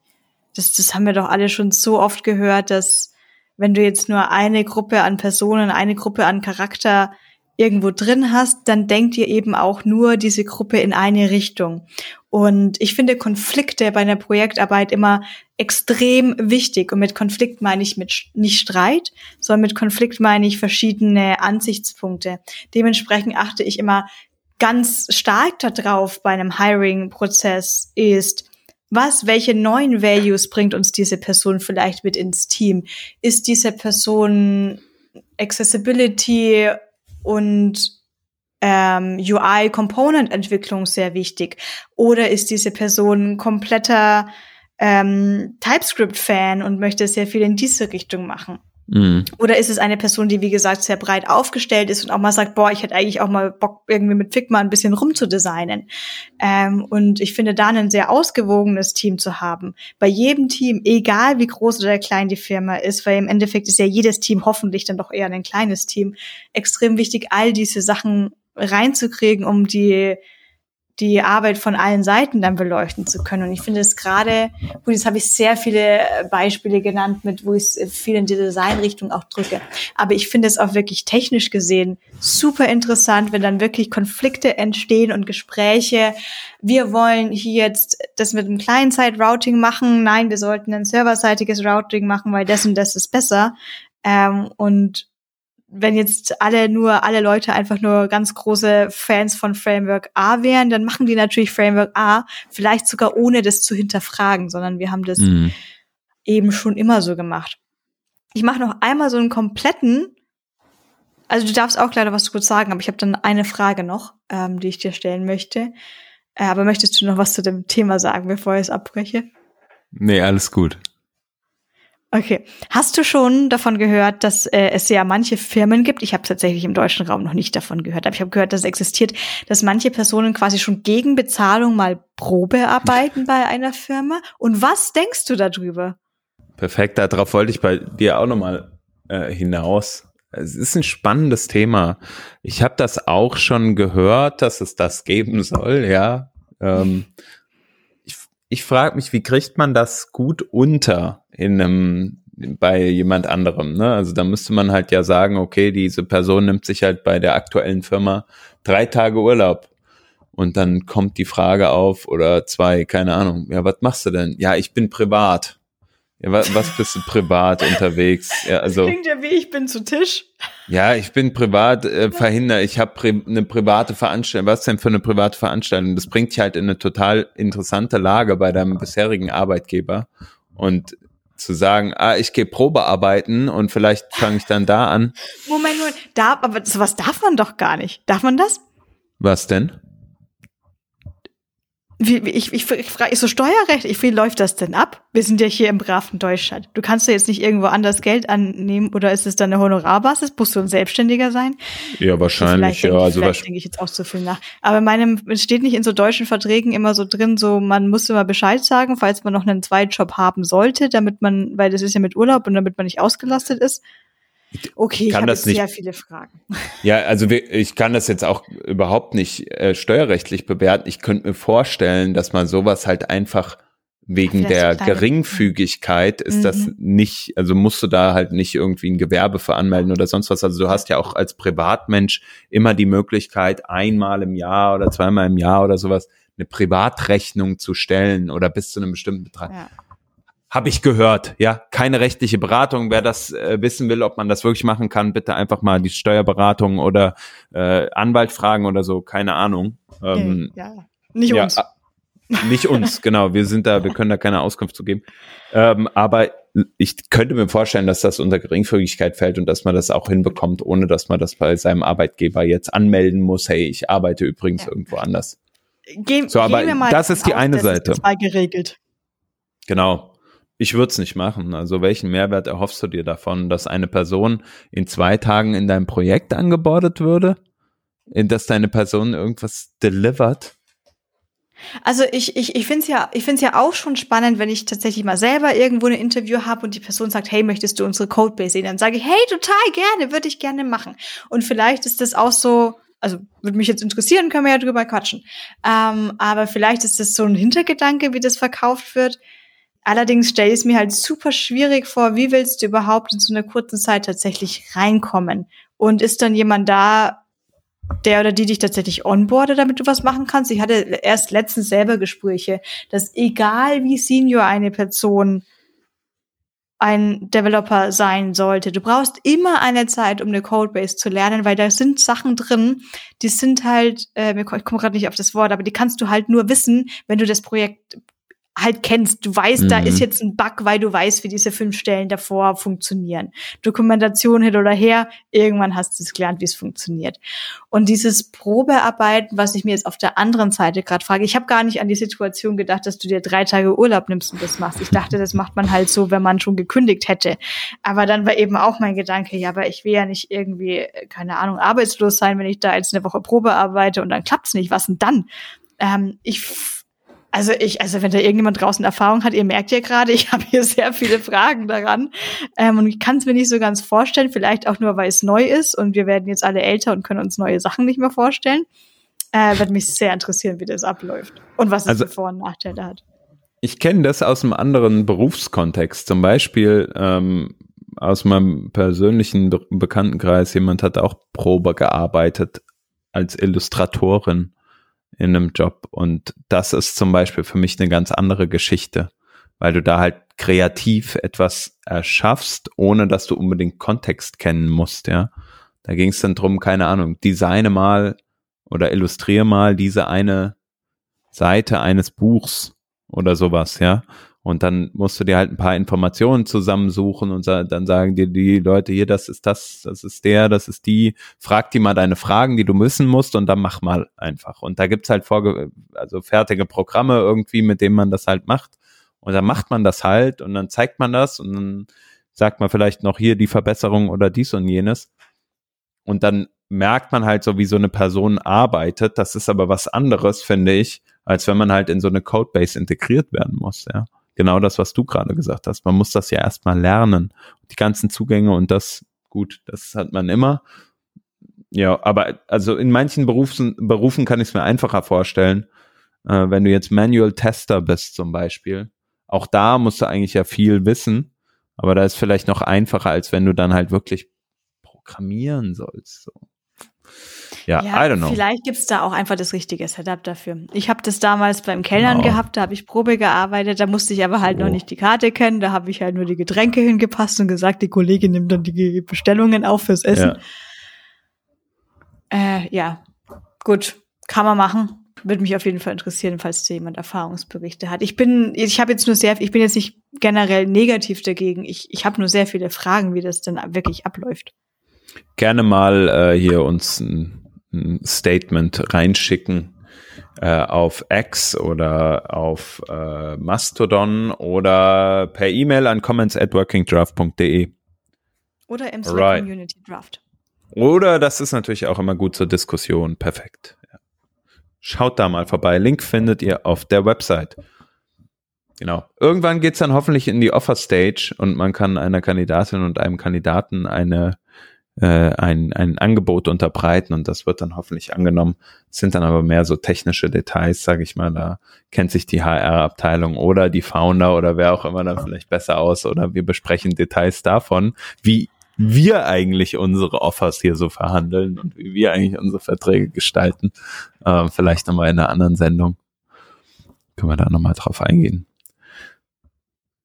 das, das haben wir doch alle schon so oft gehört, dass wenn du jetzt nur eine Gruppe an Personen, eine Gruppe an Charakter irgendwo drin hast, dann denkt ihr eben auch nur diese Gruppe in eine Richtung. Und ich finde Konflikte bei einer Projektarbeit immer extrem wichtig. Und mit Konflikt meine ich mit nicht Streit, sondern mit Konflikt meine ich verschiedene Ansichtspunkte. Dementsprechend achte ich immer ganz stark darauf bei einem Hiring-Prozess ist, was, welche neuen Values bringt uns diese Person vielleicht mit ins Team? Ist diese Person Accessibility und ähm, UI-Component-Entwicklung sehr wichtig? Oder ist diese Person kompletter ähm, TypeScript-Fan und möchte sehr viel in diese Richtung machen? Mhm. Oder ist es eine Person, die, wie gesagt, sehr breit aufgestellt ist und auch mal sagt, boah, ich hätte eigentlich auch mal Bock, irgendwie mit Figma ein bisschen rumzudesignen. Ähm, und ich finde, da ein sehr ausgewogenes Team zu haben. Bei jedem Team, egal wie groß oder klein die Firma ist, weil im Endeffekt ist ja jedes Team hoffentlich dann doch eher ein kleines Team, extrem wichtig, all diese Sachen reinzukriegen, um die die Arbeit von allen Seiten dann beleuchten zu können. Und ich finde es gerade, gut, jetzt habe ich sehr viele Beispiele genannt, mit wo ich es viel in die Designrichtung auch drücke. Aber ich finde es auch wirklich technisch gesehen super interessant, wenn dann wirklich Konflikte entstehen und Gespräche. Wir wollen hier jetzt das mit einem Client-Side-Routing machen. Nein, wir sollten ein serverseitiges Routing machen, weil das und das ist besser. Ähm, und wenn jetzt alle nur, alle Leute einfach nur ganz große Fans von Framework A wären, dann machen die natürlich Framework A, vielleicht sogar ohne das zu hinterfragen, sondern wir haben das mhm. eben schon immer so gemacht. Ich mache noch einmal so einen kompletten, also du darfst auch leider was kurz sagen, aber ich habe dann eine Frage noch, ähm, die ich dir stellen möchte. Äh, aber möchtest du noch was zu dem Thema sagen, bevor ich es abbreche? Nee, alles gut. Okay. Hast du schon davon gehört, dass äh, es ja manche Firmen gibt? Ich habe tatsächlich im deutschen Raum noch nicht davon gehört, aber ich habe gehört, dass es existiert, dass manche Personen quasi schon gegen Bezahlung mal Probe arbeiten bei einer Firma. Und was denkst du darüber? Perfekt, darauf wollte ich bei dir auch nochmal äh, hinaus. Es ist ein spannendes Thema. Ich habe das auch schon gehört, dass es das geben soll, ja. Ähm, ich ich frage mich, wie kriegt man das gut unter in einem bei jemand anderem, ne? Also da müsste man halt ja sagen, okay, diese Person nimmt sich halt bei der aktuellen Firma drei Tage Urlaub. Und dann kommt die Frage auf oder zwei, keine Ahnung. Ja, was machst du denn? Ja, ich bin privat. Ja, was, was bist du privat unterwegs? Ja, also, das klingt ja wie ich bin zu Tisch. Ja, ich bin privat äh, verhindert. Ich habe pri eine private Veranstaltung. Was denn für eine private Veranstaltung? Das bringt dich halt in eine total interessante Lage bei deinem bisherigen Arbeitgeber. Und zu sagen, ah, ich gehe Probearbeiten und vielleicht fange ich dann da an. Moment, Moment, da, aber sowas darf man doch gar nicht. Darf man das? Was denn? Wie, ich, ich, ich frage, so Steuerrecht, wie läuft das denn ab? Wir sind ja hier im braven Deutschland. Du kannst ja jetzt nicht irgendwo anders Geld annehmen oder ist es dann eine Honorarbasis? Musst du ein Selbstständiger sein? Ja, wahrscheinlich, ja. Ich, also vielleicht denke ich jetzt auch zu viel nach. Aber in meinem, es steht nicht in so deutschen Verträgen immer so drin, so man muss immer Bescheid sagen, falls man noch einen Zweitjob haben sollte, damit man, weil das ist ja mit Urlaub und damit man nicht ausgelastet ist. Okay, ich habe sehr viele Fragen. Ja, also ich kann das jetzt auch überhaupt nicht äh, steuerrechtlich bewerten. Ich könnte mir vorstellen, dass man sowas halt einfach wegen der Geringfügigkeit ist mhm. das nicht, also musst du da halt nicht irgendwie ein Gewerbe für anmelden oder sonst was. Also du hast ja auch als Privatmensch immer die Möglichkeit, einmal im Jahr oder zweimal im Jahr oder sowas eine Privatrechnung zu stellen oder bis zu einem bestimmten Betrag. Ja. Habe ich gehört, ja. Keine rechtliche Beratung. Wer das äh, wissen will, ob man das wirklich machen kann, bitte einfach mal die Steuerberatung oder äh, Anwalt fragen oder so. Keine Ahnung. Ähm, ja, nicht ja, uns. Nicht uns, genau. Wir sind da, wir können da keine Auskunft zu geben. Ähm, aber ich könnte mir vorstellen, dass das unter Geringfügigkeit fällt und dass man das auch hinbekommt, ohne dass man das bei seinem Arbeitgeber jetzt anmelden muss. Hey, ich arbeite übrigens ja. irgendwo anders. Ge so, aber das ist die auf, eine Seite. Ist geregelt. Genau. Ich würde es nicht machen. Also welchen Mehrwert erhoffst du dir davon, dass eine Person in zwei Tagen in dein Projekt angebordet würde? In dass deine Person irgendwas delivert? Also ich, ich, ich finde es ja, ja auch schon spannend, wenn ich tatsächlich mal selber irgendwo ein Interview habe und die Person sagt, hey, möchtest du unsere Codebase sehen? Dann sage ich, hey, total gerne, würde ich gerne machen. Und vielleicht ist das auch so, also würde mich jetzt interessieren, können wir ja drüber quatschen. Ähm, aber vielleicht ist das so ein Hintergedanke, wie das verkauft wird. Allerdings stelle ich es mir halt super schwierig vor, wie willst du überhaupt in so einer kurzen Zeit tatsächlich reinkommen? Und ist dann jemand da, der oder die dich tatsächlich onboardet, damit du was machen kannst? Ich hatte erst letztens selber Gespräche, dass egal wie senior eine Person ein Developer sein sollte. Du brauchst immer eine Zeit, um eine Codebase zu lernen, weil da sind Sachen drin, die sind halt, äh, ich komme gerade nicht auf das Wort, aber die kannst du halt nur wissen, wenn du das Projekt halt kennst. Du weißt, mhm. da ist mhm. jetzt ein Bug, weil du weißt, wie diese fünf Stellen davor funktionieren. Dokumentation hin oder her, irgendwann hast du es gelernt, wie es funktioniert. Und dieses Probearbeiten, was ich mir jetzt auf der anderen Seite gerade frage, ich habe gar nicht an die Situation gedacht, dass du dir drei Tage Urlaub nimmst und das machst. Ich dachte, das macht man halt so, wenn man schon gekündigt hätte. Aber dann war eben auch mein Gedanke, ja, aber ich will ja nicht irgendwie, keine Ahnung, arbeitslos sein, wenn ich da jetzt eine Woche Probe arbeite und dann klappt's nicht. Was denn dann? Ähm, ich also ich, also wenn da irgendjemand draußen Erfahrung hat, ihr merkt ja gerade, ich habe hier sehr viele Fragen daran. Ähm, und ich kann es mir nicht so ganz vorstellen, vielleicht auch nur, weil es neu ist und wir werden jetzt alle älter und können uns neue Sachen nicht mehr vorstellen. Äh, wird mich sehr interessieren, wie das abläuft und was es also, für Vor- und Nachteile hat. Ich kenne das aus einem anderen Berufskontext. Zum Beispiel ähm, aus meinem persönlichen Be Bekanntenkreis, jemand hat auch Probe gearbeitet als Illustratorin in einem Job. Und das ist zum Beispiel für mich eine ganz andere Geschichte, weil du da halt kreativ etwas erschaffst, ohne dass du unbedingt Kontext kennen musst, ja. Da ging es dann drum, keine Ahnung, designe mal oder illustriere mal diese eine Seite eines Buchs oder sowas, ja. Und dann musst du dir halt ein paar Informationen zusammensuchen und dann sagen dir die Leute hier, das ist das, das ist der, das ist die. Frag die mal deine Fragen, die du müssen musst und dann mach mal einfach. Und da gibt's halt vorge also fertige Programme irgendwie, mit denen man das halt macht. Und dann macht man das halt und dann zeigt man das und dann sagt man vielleicht noch hier die Verbesserung oder dies und jenes. Und dann merkt man halt so, wie so eine Person arbeitet. Das ist aber was anderes, finde ich, als wenn man halt in so eine Codebase integriert werden muss, ja. Genau das, was du gerade gesagt hast. Man muss das ja erstmal lernen. Die ganzen Zugänge und das, gut, das hat man immer. Ja, aber also in manchen Berufen, Berufen kann ich es mir einfacher vorstellen. Äh, wenn du jetzt Manual Tester bist zum Beispiel, auch da musst du eigentlich ja viel wissen, aber da ist vielleicht noch einfacher, als wenn du dann halt wirklich programmieren sollst. So. Ja, ja, I don't know. Vielleicht gibt's da auch einfach das richtige Setup dafür. Ich habe das damals beim Kellnern genau. gehabt, da habe ich Probe gearbeitet, da musste ich aber halt oh. noch nicht die Karte kennen, da habe ich halt nur die Getränke hingepasst und gesagt, die Kollegin nimmt dann die Bestellungen auf fürs Essen. Ja, äh, ja. gut, kann man machen. Würde mich auf jeden Fall interessieren, falls da jemand Erfahrungsberichte hat. Ich bin, ich habe jetzt nur sehr, ich bin jetzt nicht generell negativ dagegen. Ich, ich habe nur sehr viele Fragen, wie das denn wirklich abläuft. Gerne mal äh, hier uns ein ein Statement reinschicken äh, auf X oder auf äh, Mastodon oder per E-Mail an comments at workingdraft.de. Oder im Slack. Community Draft. Oder das ist natürlich auch immer gut zur Diskussion. Perfekt. Ja. Schaut da mal vorbei. Link findet ihr auf der Website. Genau. Irgendwann geht's dann hoffentlich in die Offer Stage und man kann einer Kandidatin und einem Kandidaten eine ein, ein Angebot unterbreiten und das wird dann hoffentlich angenommen. Das sind dann aber mehr so technische Details, sage ich mal. Da kennt sich die HR-Abteilung oder die Founder oder wer auch immer dann vielleicht besser aus oder wir besprechen Details davon, wie wir eigentlich unsere Offers hier so verhandeln und wie wir eigentlich unsere Verträge gestalten. Äh, vielleicht nochmal in einer anderen Sendung. Können wir da nochmal drauf eingehen.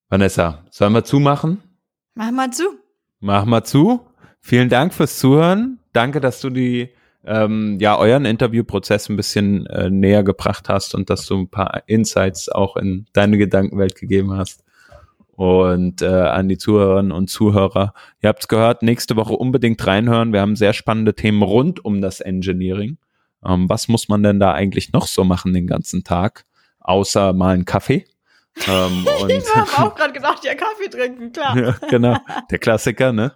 Vanessa, sollen wir zumachen? Mach mal zu. Mach mal zu. Vielen Dank fürs Zuhören. Danke, dass du die ähm, ja euren Interviewprozess ein bisschen äh, näher gebracht hast und dass du ein paar Insights auch in deine Gedankenwelt gegeben hast. Und äh, an die Zuhörerinnen und Zuhörer, ihr habt's gehört, nächste Woche unbedingt reinhören. Wir haben sehr spannende Themen rund um das Engineering. Ähm, was muss man denn da eigentlich noch so machen den ganzen Tag, außer mal einen Kaffee? Ähm, ich habe auch gerade gedacht, ja, Kaffee trinken, klar. ja, genau, der Klassiker, ne?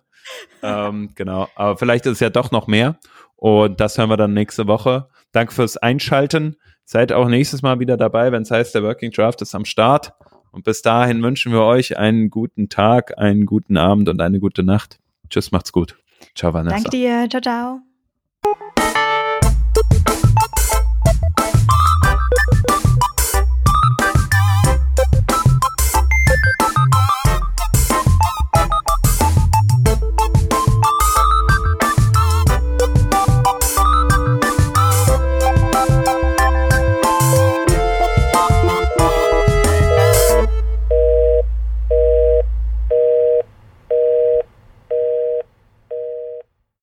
Ähm, genau, aber vielleicht ist es ja doch noch mehr. Und das hören wir dann nächste Woche. Danke fürs Einschalten. Seid auch nächstes Mal wieder dabei, wenn es heißt, der Working Draft ist am Start. Und bis dahin wünschen wir euch einen guten Tag, einen guten Abend und eine gute Nacht. Tschüss, macht's gut. Ciao, Vanessa. Danke dir. Ciao, ciao.